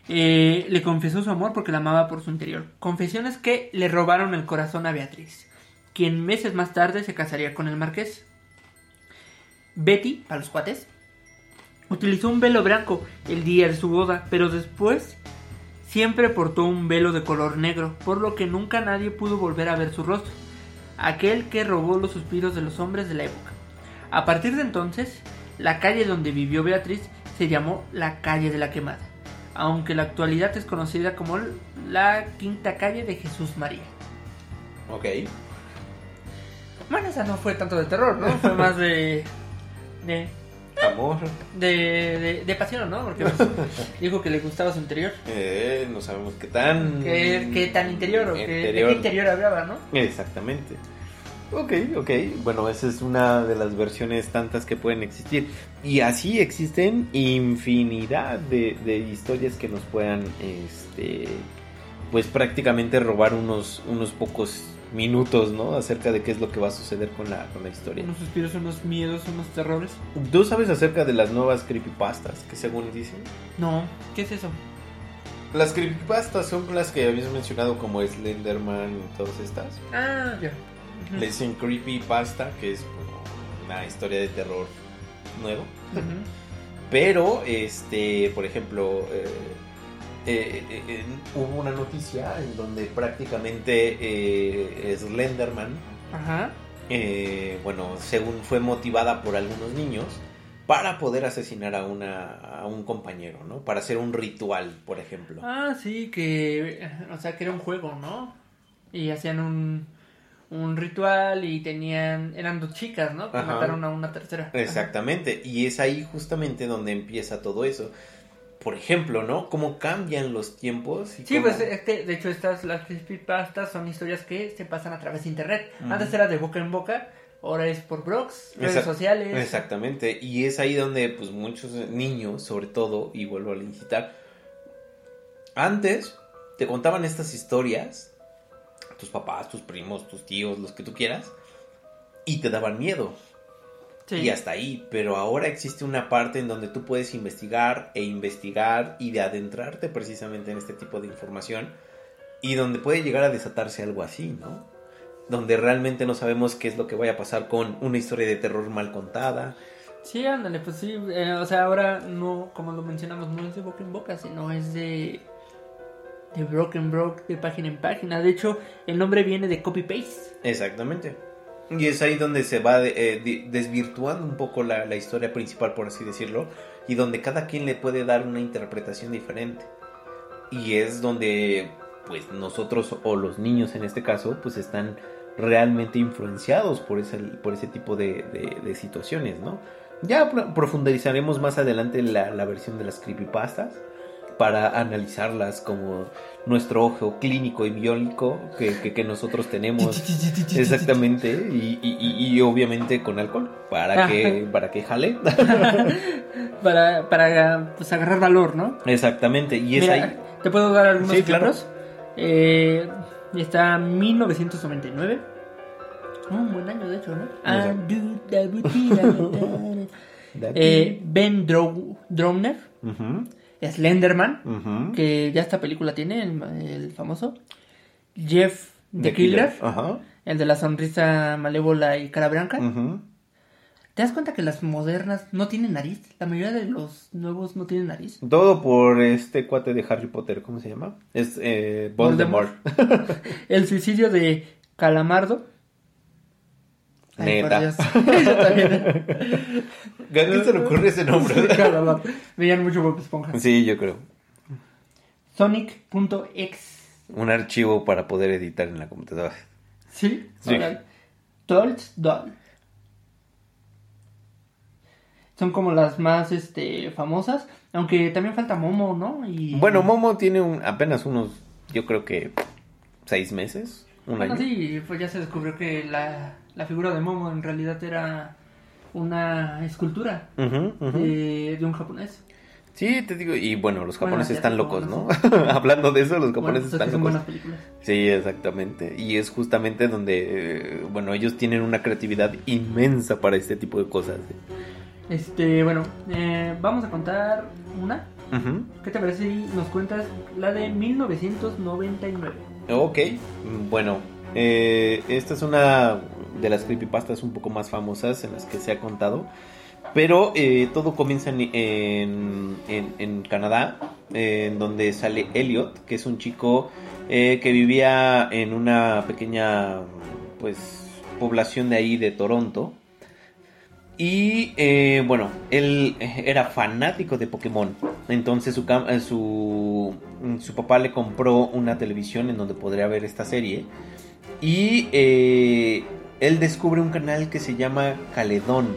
eh, le confesó su amor porque la amaba por su interior. Confesiones que le robaron el corazón a Beatriz, quien meses más tarde se casaría con el marqués. Betty, para los cuates, utilizó un velo blanco el día de su boda, pero después siempre portó un velo de color negro, por lo que nunca nadie pudo volver a ver su rostro, aquel que robó los suspiros de los hombres de la época. A partir de entonces, la calle donde vivió Beatriz se llamó la calle de la quemada, aunque en la actualidad es conocida como la quinta calle de Jesús María. ok. Bueno, esa no fue tanto de terror, ¿no? Fue más de... de... Amor. De, de, de pasión, ¿no? Porque pues, dijo que le gustaba su interior. Eh, no sabemos qué tan. ¿Qué, qué tan interior o qué- de Interior. qué interior hablaba, no? Exactamente. Ok, ok. Bueno, esa es una de las versiones tantas que pueden existir. Y así existen infinidad de, de historias que nos puedan, este, pues prácticamente robar unos, unos pocos minutos, ¿no? Acerca de qué es lo que va a suceder con la, con la historia. Unos suspiros, unos miedos, unos terrores. ¿Tú sabes acerca de las nuevas creepypastas que según dicen? No, ¿qué es eso? Las creepypastas son las que habías mencionado como Slenderman y todas estas. Ah, ya. Ujú. Le dicen creepypasta, que es como una historia de terror nuevo. Pero, este, por ejemplo, eh, eh, eh, hubo una noticia en donde prácticamente eh, Slenderman, Ajá. eh, bueno, según fue motivada por algunos niños para poder asesinar a, una, a un compañero, ¿no? Para hacer un ritual, por ejemplo. Ah, sí, que. O sea, que era un juego, ¿no? Y hacían un. Un ritual y tenían. Eran dos chicas, ¿no? Que Ajá. mataron a una tercera. Exactamente, y es ahí justamente donde empieza todo eso. Por ejemplo, ¿no? Cómo cambian los tiempos. Y Sí, cómo- pues es que de hecho estas las creepypastas son historias que se pasan a través de internet. Antes era de boca en boca, ahora es por blogs, redes Exact- sociales. Exactamente, y es ahí donde pues muchos niños, sobre todo, y vuelvo a incitar, antes te contaban estas historias, tus papás, tus primos, tus tíos, los que tú quieras, y te daban miedo. Sí. Y hasta ahí, pero ahora existe una parte en donde tú puedes investigar e investigar y de adentrarte precisamente en este tipo de información y donde puede llegar a desatarse algo así, ¿no? Donde realmente no sabemos qué es lo que vaya a pasar con una historia de terror mal contada. Sí, ándale, pues sí. eh, o sea, ahora no, como lo mencionamos, no es de boca en boca, sino es de. de broken broke, de página en página. De hecho, el nombre viene de copy-paste. Exactamente. Y es ahí donde se va eh, desvirtuando un poco la, la historia principal, por así decirlo, y donde cada quien le puede dar una interpretación diferente. Y es donde, pues nosotros o los niños en este caso, pues están realmente influenciados por ese, por ese tipo de, de- de situaciones, ¿no? Ya pro- profundizaremos más adelante la, la versión de las creepypastas para analizarlas como nuestro ojo clínico y biónico que, que- que nosotros tenemos exactamente y, y- obviamente con alcohol para que para que jale para, para pues, agarrar valor, ¿no? exactamente y es Mira, ahí ¿te puedo dar algunos Sí, claro. ejemplos? Eh, está 1999. Un buen año, de hecho, ¿no? Eh, ben Dro- Dromner, Slenderman, que ya esta película tiene, el, el famoso. Jeff the, The Killer, el de la sonrisa malévola y cara blanca. ¿Te das cuenta que las modernas no tienen nariz? La mayoría de los nuevos no tienen nariz. todo por este cuate de Harry Potter cómo se llama es eh, Voldemort, El suicidio de Calamardo. Ay, Neta. Yo también. ¿A quién se le ocurre ese nombre? Veían mucho Bob Esponja. sí yo creo Sonic.exe. un archivo para poder editar en la computadora ¿Sí? Sí. Dolls Doll. Son como las más este, famosas. Aunque también falta Momo, ¿no? Y... bueno Momo tiene un, apenas unos yo creo que seis meses un año sí, pues ya se descubrió que la, la figura de Momo en realidad era una escultura de, de un japonés. Sí, te digo, y bueno, los japoneses están locos, ¿no? Hablando de eso, los japoneses pues están locos. buenas películas. Sí, exactamente. Y es justamente donde, eh, bueno, ellos tienen una creatividad inmensa para este tipo de cosas. Este, bueno, eh, vamos a contar una. ¿Qué te parece si nos cuentas la de 1999? Ok, bueno, eh, esta es una de las creepypastas un poco más famosas en las que se ha contado. Pero eh, todo comienza en, en, en- Canadá, en donde sale Elliot, que es un chico eh, que vivía en una pequeña pues población de ahí de Toronto. Y eh, bueno, él era fanático de Pokémon. Entonces su, su, su papá le compró una televisión en donde podría ver esta serie. Y él descubre un canal que se llama Caledón.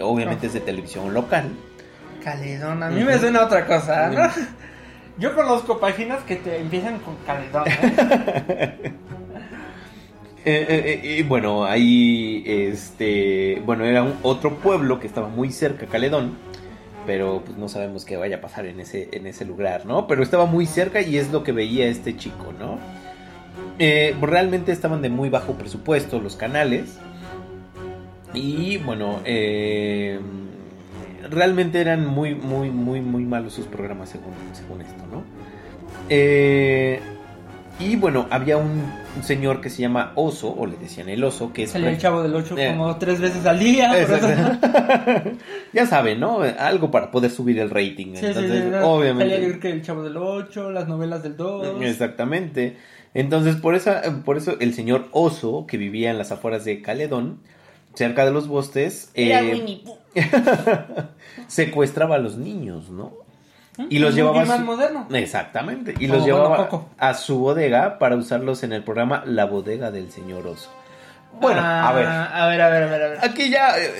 obviamente es de televisión local. Caledón, a mí me suena otra cosa, ¿no? Yo conozco páginas que te empiezan con Caledón. ¿eh? Eh, eh, eh, y bueno, ahí, este, bueno, era un, otro pueblo que estaba muy cerca, Caledón, pero pues no sabemos qué vaya a pasar en ese, en ese lugar, ¿no? Pero estaba muy cerca y es lo que veía este chico, ¿no? Eh, realmente estaban de muy bajo presupuesto los canales y bueno, eh, realmente eran muy, muy, muy, muy malos sus programas según, según esto, ¿no? Eh, y bueno, había un, un señor que se llama Oso, o le decían el Oso, que es... Sale el chavo del 8 Eh. como tres veces al día. ya saben, ¿no? Algo para poder subir el rating. Sí, Entonces, sí, obviamente. salía el chavo del 8, las novelas del 2. Exactamente. Entonces, por, esa, por eso el señor Oso, que vivía en las afueras de Caledón, cerca de los bosques, Era eh, Winnie Pooh. secuestraba a los niños, ¿no? Y los llevaba a más su- moderno. Exactamente. Y Como los llevaba a su bodega para usarlos en el programa La bodega del señor Oso. Bueno, a ver. Ah, A ver, a ver, a ver. A ver. Aquí ya, eh,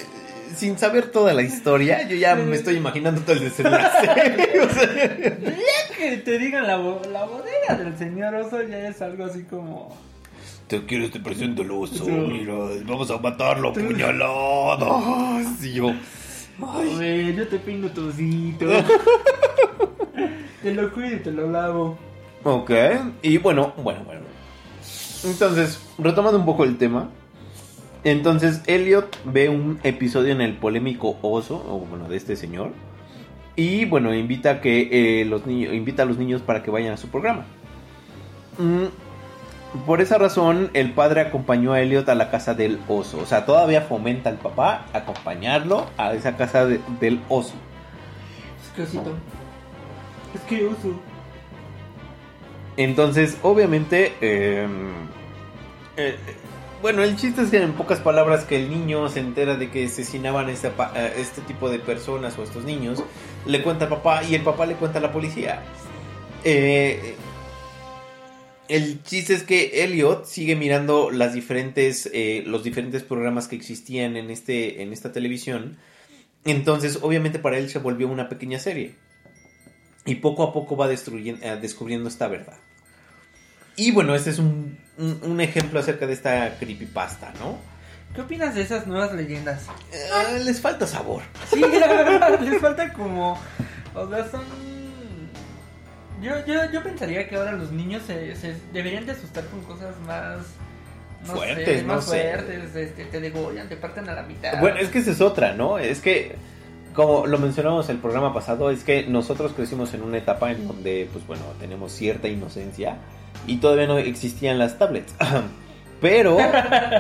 sin saber toda la historia, yo ya me estoy imaginando todo el desenlace. O sea, Que te digan la, la bodega del señor oso ya es algo así como. Te quiero, te presento el oso. Sí. Mira, vamos a matarlo puñalado. Sí, yo. A ver, yo te peino tu osito. te lo cuido y te lo lavo. Ok, y bueno, bueno, bueno. Entonces, retomando un poco el tema. Entonces, Elliot ve un episodio en el polémico oso, o bueno, de este señor. Y bueno, invita a que eh, los niños, invita a los niños para que vayan a su programa. Mm, por esa razón, el padre acompañó a Elliot a la casa del oso. O sea, todavía fomenta al papá acompañarlo a esa casa de- del oso. Es que osito. Es que oso. Entonces, obviamente, eh, eh, bueno, el chiste es que en pocas palabras que el niño se entera de que asesinaban este, este tipo de personas o estos niños, le cuenta al papá y el papá le cuenta a la policía. Eh, el chiste es que Elliot sigue mirando las diferentes, eh, los diferentes programas que existían en, este, en esta televisión. Entonces, obviamente para él se volvió una pequeña serie. Y poco a poco va destruyendo, eh, descubriendo esta verdad. Y bueno, este es un, un- un ejemplo acerca de esta creepypasta, ¿no? ¿Qué opinas de esas nuevas leyendas? Eh, les falta sabor. Sí, la verdad, les falta como. O sea, son. Yo, yo, yo pensaría que ahora los niños se, se deberían de asustar con cosas más. no Fuertes, sé, no más sé. fuertes, este, te degollan, te parten a la mitad. Bueno, es que esa es otra, ¿no? Es que, como lo mencionamos el programa pasado, es que nosotros crecimos en una etapa en donde, pues bueno, tenemos cierta inocencia y todavía no existían las tablets. Pero,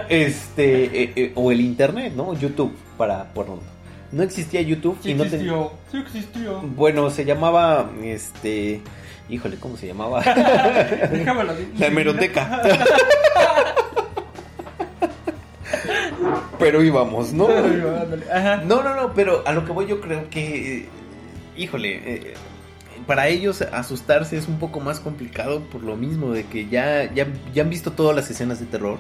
este, eh, eh, o el internet, ¿no? YouTube, para No existía YouTube Sí y no existió, sí existió. Bueno, se llamaba, este, híjole, ¿cómo se llamaba? Déjamelo. La hemeroteca. Pero íbamos, ¿no? Ajá. No, no, no, pero a lo que voy yo creo que, híjole, eh, para ellos asustarse es un poco más complicado por lo mismo de que ya, ya, ya han visto todas las escenas de terror,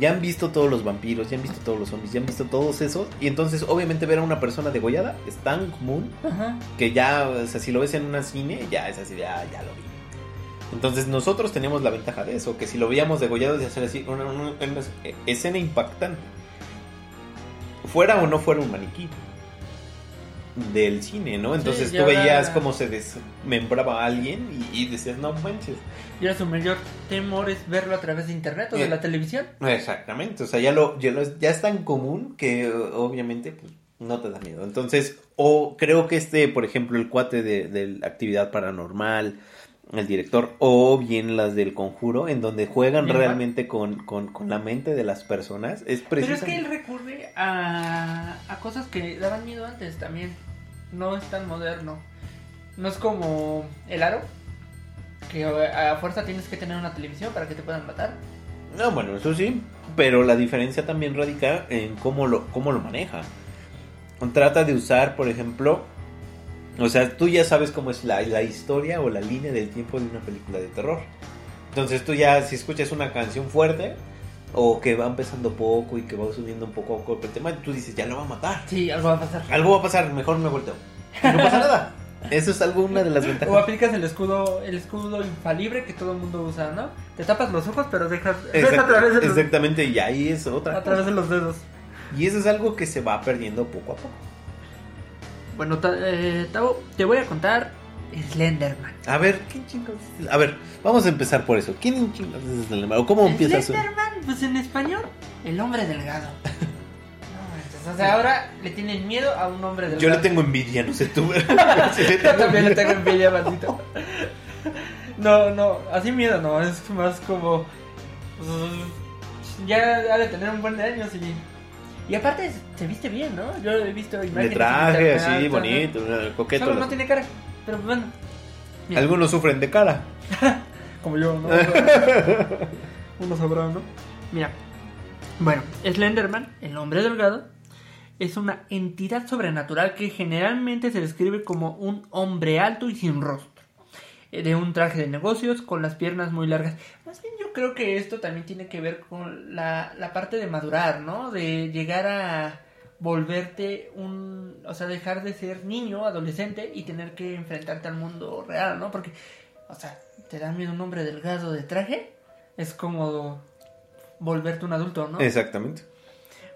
ya han visto todos los vampiros, ya han visto todos los zombies, ya han visto todos esos, y entonces obviamente ver a una persona degollada es tan común Ajá. que ya, o sea, si lo ves en una cine, ya es así de, ah, ya lo vi. Entonces nosotros teníamos la ventaja de eso, que si lo veíamos degollado de hacer así, una, una- una escena impactante. Fuera o no fuera un maniquí del cine, ¿no? Entonces Sí, tú veías cómo se desmembraba a alguien y, y decías, no manches. Y ahora su mayor temor es verlo a través de internet o de Eh. la televisión. Exactamente, o sea, ya lo, ya lo- ya es tan común que obviamente pues, no te da miedo. Entonces, o creo que este, por ejemplo, el cuate de, de la actividad paranormal, el director, o bien las del conjuro, en donde juegan realmente con, con, con la mente de las personas, es Pero es que él precisamente... recurre a, a cosas que daban miedo antes también. No es tan moderno. No es como el aro, que a fuerza tienes que tener una televisión para que te puedan matar. No, bueno, eso sí, pero la diferencia también radica en cómo lo, cómo lo maneja. Trata de usar, por ejemplo, o sea, tú ya sabes cómo es la, la historia o la línea del tiempo de una película de terror. Entonces tú ya, si escuchas una canción fuerte, o que va empezando poco y que va subiendo un poco a poco el tema, tú dices, ya lo va a matar. Sí, algo va a pasar. Algo va a pasar, mejor me volteo. Y no pasa nada. Eso es algo una de las O ventajas. aplicas el escudo, el escudo infalible que todo el mundo usa, ¿no? Te tapas los ojos, pero dejas, ves Exact- a través de los, exactamente, y ahí es otra. a través de los dedos. Y eso es algo que se va perdiendo poco a poco. Bueno, ta- eh, Tavo, te voy a contar Slenderman. A ver, ¿quién chingados es? A ver, vamos a empezar por eso. ¿Quién chingados es Slenderman? ¿O cómo empieza eso? Slenderman, pues en español, el hombre delgado. No o sea, ahora le tienen miedo a un hombre delgado. Yo le tengo envidia, no sé tú. Yo también le tengo envidia, maldito. No, no, así miedo no, es más como. pues, ya ha de tener un buen de años y. Y aparte se viste bien, ¿no? Yo he visto imágenes. De traje, así, bonito, coqueto. Solo no tiene cara, pero bueno. Mira, Algunos sufren de cara. Como yo, ¿no? Uno sabrá, ¿no? Mira. Bueno, Slenderman, el hombre delgado, es una entidad sobrenatural que generalmente se describe como un hombre alto y sin rostro. Eh, De un traje de negocios, con las piernas muy largas. Más bien yo creo que esto también tiene que ver con la, la parte de madurar, ¿no? De llegar a volverte un... O sea, dejar de ser niño, adolescente y tener que enfrentarte al mundo real, ¿no? Porque, o sea, te da miedo un hombre delgado de traje. Es como volverte un adulto, ¿no? Exactamente.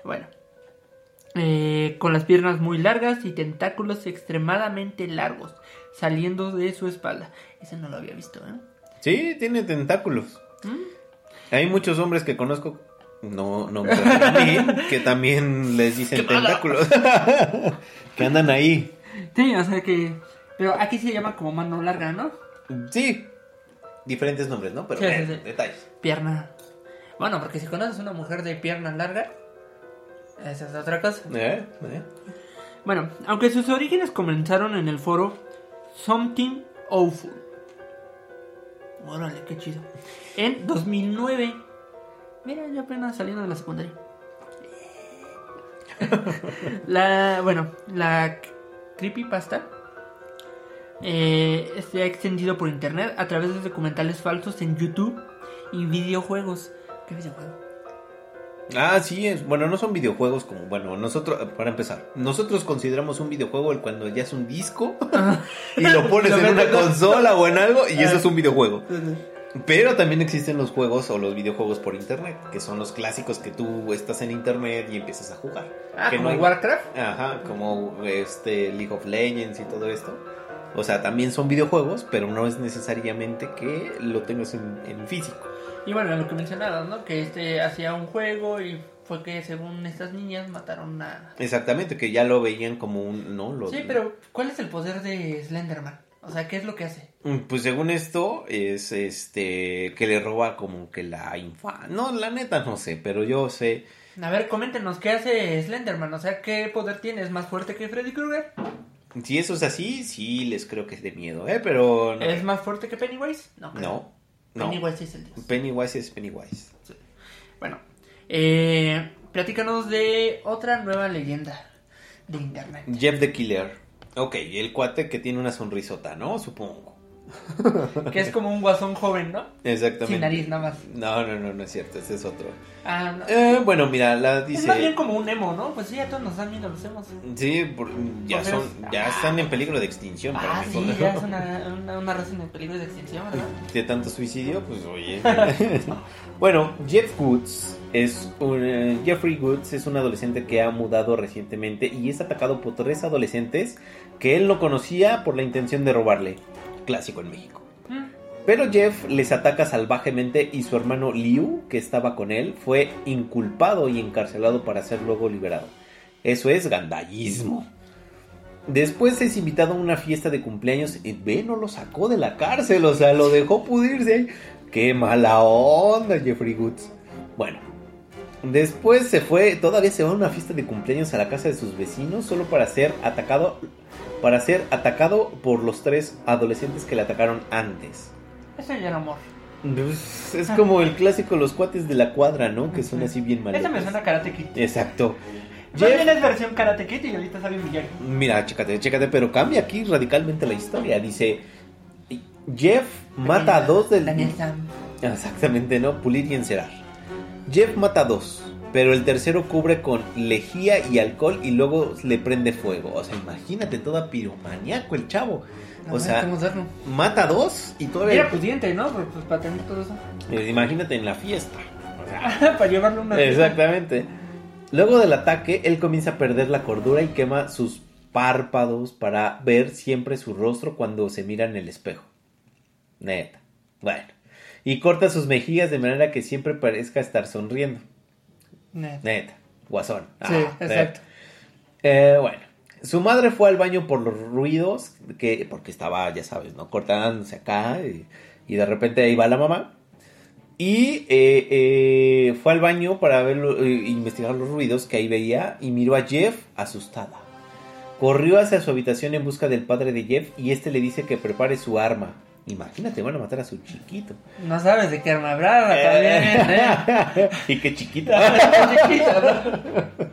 Bueno. Eh, con las piernas muy largas y tentáculos extremadamente largos saliendo de su espalda. Ese no lo había visto, ¿eh? Sí, tiene tentáculos. ¿Mm? Hay muchos hombres que conozco, no, no a mí, que también les dicen tentáculos. que andan ahí. Sí, o sea que... Pero aquí se llama como mano larga, ¿no? Sí, diferentes nombres, ¿no? Pero Sí, sí, detalles. Pierna. Bueno, porque si conoces una mujer de pierna larga, esa es otra cosa. ¿Eh? ¿Eh? Bueno, aunque sus orígenes comenzaron en el foro Something Awful. Órale, qué chido. En 2009. Mira, yo apenas saliendo de la secundaria. la, bueno, la creepypasta eh, se ha extendido por internet a través de documentales falsos en YouTube y videojuegos. ¿Qué videojuego? Ah, sí, es, bueno, no son videojuegos como, bueno, nosotros, para empezar, nosotros consideramos un videojuego el cuando ya es un disco y lo pones en una consola o en algo y eso Ah. es un videojuego. Pero también existen los juegos o los videojuegos por internet, que son los clásicos que tú estás en internet y empiezas a jugar. Ah, que como no hay- Warcraft. Ajá, como este League of Legends y todo esto. O sea, también son videojuegos, pero no es necesariamente que lo tengas en, en físico. Y bueno, lo que mencionabas, ¿no? Que este hacía un juego y fue que según estas niñas mataron a... Exactamente, que ya lo veían como un... No, lo, Sí, pero ¿cuál es el poder de Slenderman? O sea, ¿qué es lo que hace? Mm, Pues según esto, es este que le roba como que la infancia. No, la neta no sé, pero yo sé. A ver, coméntenos, ¿qué hace Slenderman? O sea, ¿qué poder tiene? ¿Es más fuerte que Freddy Krueger? Si eso es así, sí les creo que es de miedo, ¿eh? Pero no. ¿Es más fuerte que Pennywise? No. creo. No, no. Pennywise es el dios. Pennywise es Pennywise. Bueno, eh, platícanos de otra nueva leyenda de internet. Jeff the Killer. Ok, el cuate que tiene una sonrisota, ¿no? Supongo. Que es como un guasón joven, ¿no? Exactamente. Sin nariz, nada más. No, no, no, no es cierto, ese es otro. Ah, no. Eh, bueno, mira, la Es más bien dice. como un emo, ¿no? Pues sí, a todos nos dan miedo los emos. Sí, por- ya son, es- ya están en peligro de extinción. para Ah, mí, sí, ya es una, una, una raza en peligro de extinción, ¿verdad? de tanto suicidio, pues oye. bueno, Jeff Woods es un eh, Jeffrey Woods es un adolescente que ha mudado recientemente y es atacado por tres adolescentes que él no conocía por la intención de robarle. Clásico en México. Mm. Pero Jeff les ataca salvajemente y su hermano Liu, que estaba con él, fue inculpado y encarcelado para ser luego liberado. Eso es gandallismo. Después es invitado a una fiesta de cumpleaños y ve, no lo sacó de la cárcel, o sea, lo dejó pudrirse. Qué mala onda, Jeffrey Woods. Bueno, después se fue, todavía se va a una fiesta de cumpleaños a la casa de sus vecinos solo para ser atacado, para ser atacado por los tres adolescentes que le atacaron antes. Eso ya era amor. Pues, es como el clásico los cuates de la cuadra, ¿no? Que son así bien malos. Esa me suena a Karate Kid. Exacto. Más bien es versión Karate Kid y ahorita sabe Miyagi. Mira, chécate, chécate, pero cambia aquí radicalmente la historia. Dice, Jeff mata a dos del... Daniel Sam. Exactamente, ¿no? Pulir y encerar. Jeff mata dos, pero el tercero cubre con lejía y alcohol y luego le prende fuego. O sea, imagínate, toda piromaníaco el chavo. O sea, mata dos y Era todavía... pudiente, ¿no? Pues, pues, para tener todo eso. Eh, Imagínate en la fiesta. O sea, para llevarlo una Exactamente. Luego del ataque, él comienza a perder la cordura y quema sus párpados para ver siempre su rostro cuando se mira en el espejo. Neta. Bueno. Y corta sus mejillas de manera que siempre parezca estar sonriendo. Neta. Neta. Guasón. Sí, Ah, exacto. eh, bueno. Su madre fue al baño por los ruidos, que porque estaba, ya sabes, ¿no? Cortándose acá y, y de repente ahí va la mamá. Y eh, eh, fue al baño para ver, eh, investigar los ruidos que ahí veía y miró a Jeff asustada. Corrió hacia su habitación en busca del padre de Jeff y este le dice que prepare su arma. Imagínate, van a matar a su chiquito. No sabes de qué arma brava también, ¿eh? y qué chiquita. Chiquita, ¿no?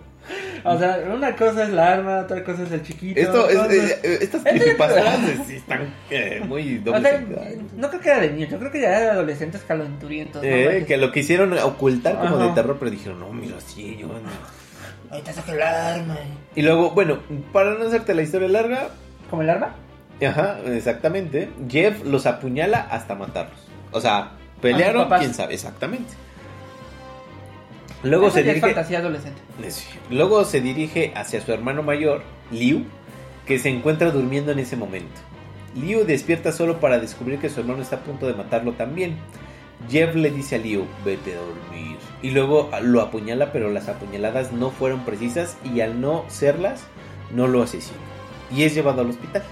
O sea, una cosa es la arma, otra cosa es el chiquito. Esto es, entonces- eh, eh, estas creepypastas sí están eh, muy o doble sea, sentido. no creo que era de niños, yo creo que ya era de adolescentes calenturientos. ¿no? Eh, que lo quisieron ocultar como Ajá. de terror, pero dijeron, no, mira, sí, yo no. Ahorita saca el arma. Y luego, bueno, para no hacerte la historia larga, ¿Como el arma? Ajá, exactamente, Jeff los apuñala hasta matarlos. O sea, pelearon, quién sabe, exactamente. Luego Eso se dirige, fantasía adolescente. Luego se dirige hacia su hermano mayor, Liu, que se encuentra durmiendo en ese momento. Liu despierta solo para descubrir que su hermano está a punto de matarlo también. Jeff le dice a Liu, vete a dormir. Y luego lo apuñala, pero las apuñaladas no fueron precisas y al no serlas, no lo asesina. Y es llevado al hospital.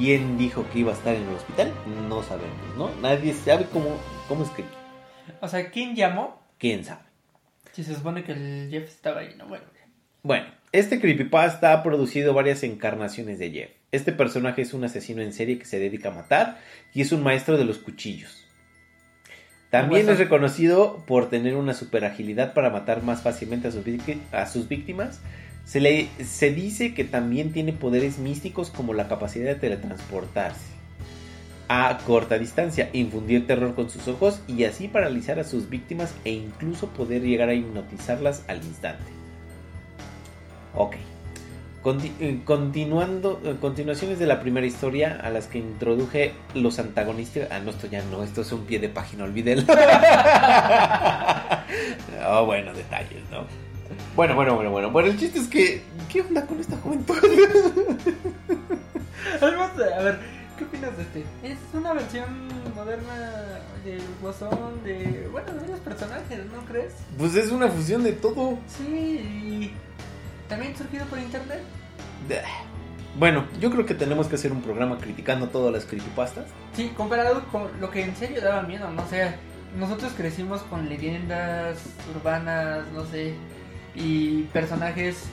¿Quién dijo que iba a estar en el hospital? No sabemos, ¿no? Nadie sabe cómo, cómo es que... O sea, ¿quién llamó? ¿Quién sabe? Si se supone que el Jeff estaba ahí, ¿no? Bueno. Bueno, este creepypasta ha producido varias encarnaciones de Jeff. Este personaje es un asesino en serie que se dedica a matar y es un maestro de los cuchillos. También Guasón. es reconocido por tener una super agilidad para matar más fácilmente a sus, vic- a sus víctimas. Se, le, se dice que también tiene poderes místicos como la capacidad de teletransportarse a corta distancia, infundir terror con sus ojos y así paralizar a sus víctimas e incluso poder llegar a hipnotizarlas al instante. Ok. Eh, continuando, eh, continuaciones de la primera historia a las que introduje los antagonistas. Ah, no, esto ya no, esto es un pie de página, olvídenlo. oh, bueno, detalles, ¿no? Bueno, bueno, bueno, bueno. Bueno, el chiste es que, ¿qué onda con esta juventud? Vamos a a ver, ¿qué opinas de este? Es una versión moderna del Guasón, de. Bueno, de los personajes, ¿no crees? pues es una fusión de todo. Sí, y. También surgido por internet. Bueno, yo creo que tenemos que hacer un programa criticando todas las creepypastas. Sí, comparado con lo que en serio daba miedo, ¿no? O sea, nosotros crecimos con leyendas urbanas, no sé, y personajes.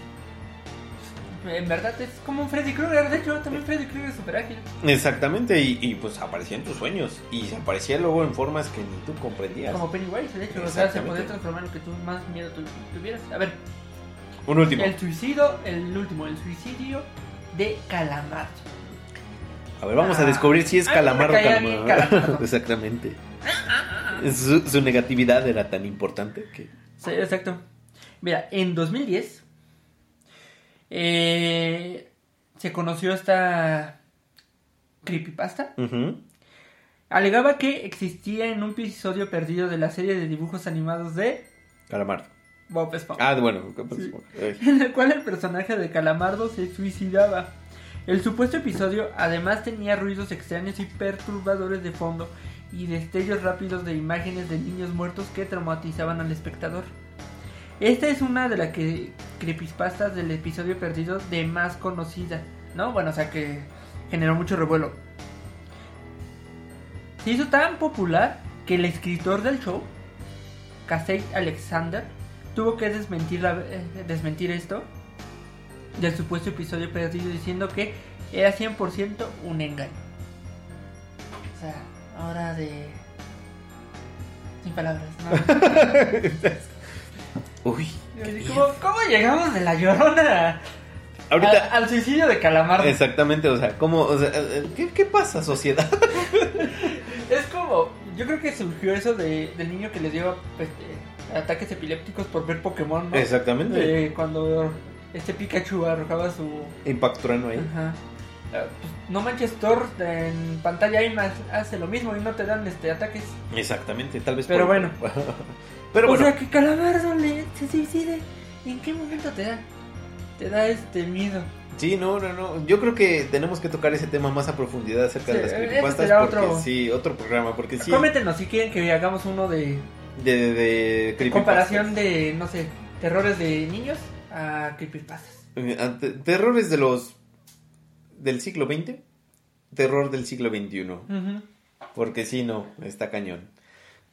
En verdad es como un Freddy Krueger, de hecho, también Freddy Krueger es súper ágil. Exactamente, y, y, pues aparecía en tus sueños. Y se aparecía luego en formas que ni tú comprendías. Como Pennywise, de hecho, o sea, se podía transformar en lo que tú más miedo tu- tuvieras. A ver, Un último. el suicidio, el último, el suicidio de Calamardo. A ver, vamos a Ah. descubrir si es calamar o caía bien calamar. Calamardo. Exactamente. Su, su negatividad era tan importante que. Sí, exacto. Mira, en 2010 eh, se conoció esta creepypasta. Alegaba que existía en un episodio perdido de la serie de dibujos animados de Calamar. Bob Esponja. Ah, bueno. Sí. eh, en el cual el personaje de Calamardo se suicidaba. El supuesto episodio además tenía ruidos extraños y perturbadores de fondo y destellos rápidos de imágenes de niños muertos que traumatizaban al espectador. Esta es una de las que creepypastas del episodio perdido de más conocida, ¿no? Bueno, o sea que generó mucho revuelo. Se hizo tan popular que el escritor del show, Casey Alexander, tuvo que desmentir, la- eh, desmentir esto del supuesto episodio perdido diciendo que era 100% un engaño. O sea, ahora de... Sin palabras, ¿no? Uy. ¿Cómo llegamos de la llorona Ahorita. al, al suicidio de Calamardo? Exactamente, o sea, ¿cómo, o sea, eh, ¿qué, qué pasa, sociedad? Es como, yo creo que surgió eso de, del niño que le dio este, ataques epilépticos por ver Pokémon, ¿no? Exactamente. De cuando este Pikachu arrojaba su... Impacturano ahí. Ajá. Ah, pues, no manches, Thor en pantalla IMAX hace lo mismo y no te dan este ataques. Exactamente, tal vez Pero por- bueno. Pero o bueno, sea que Calamardo le se suicide. ¿En qué momento te da? Te da este miedo. sí, no, no, no. Yo creo que tenemos que tocar ese tema más a profundidad acerca de las creepypastas. porque otro- Sí, otro programa, porque sí. Coméntenos si quieren que hagamos uno de De, de, de creepypastas. comparación de, no sé, terrores de niños a creepypastas. Eh, Terrores de los. del siglo XX. Terror del siglo XXI. Ujú. Porque sí, no, está cañón.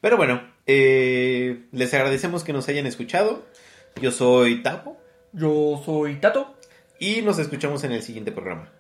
Pero bueno, eh, les agradecemos que nos hayan escuchado. Yo soy Tapo Yo soy Tato. y nos escuchamos en el siguiente programa.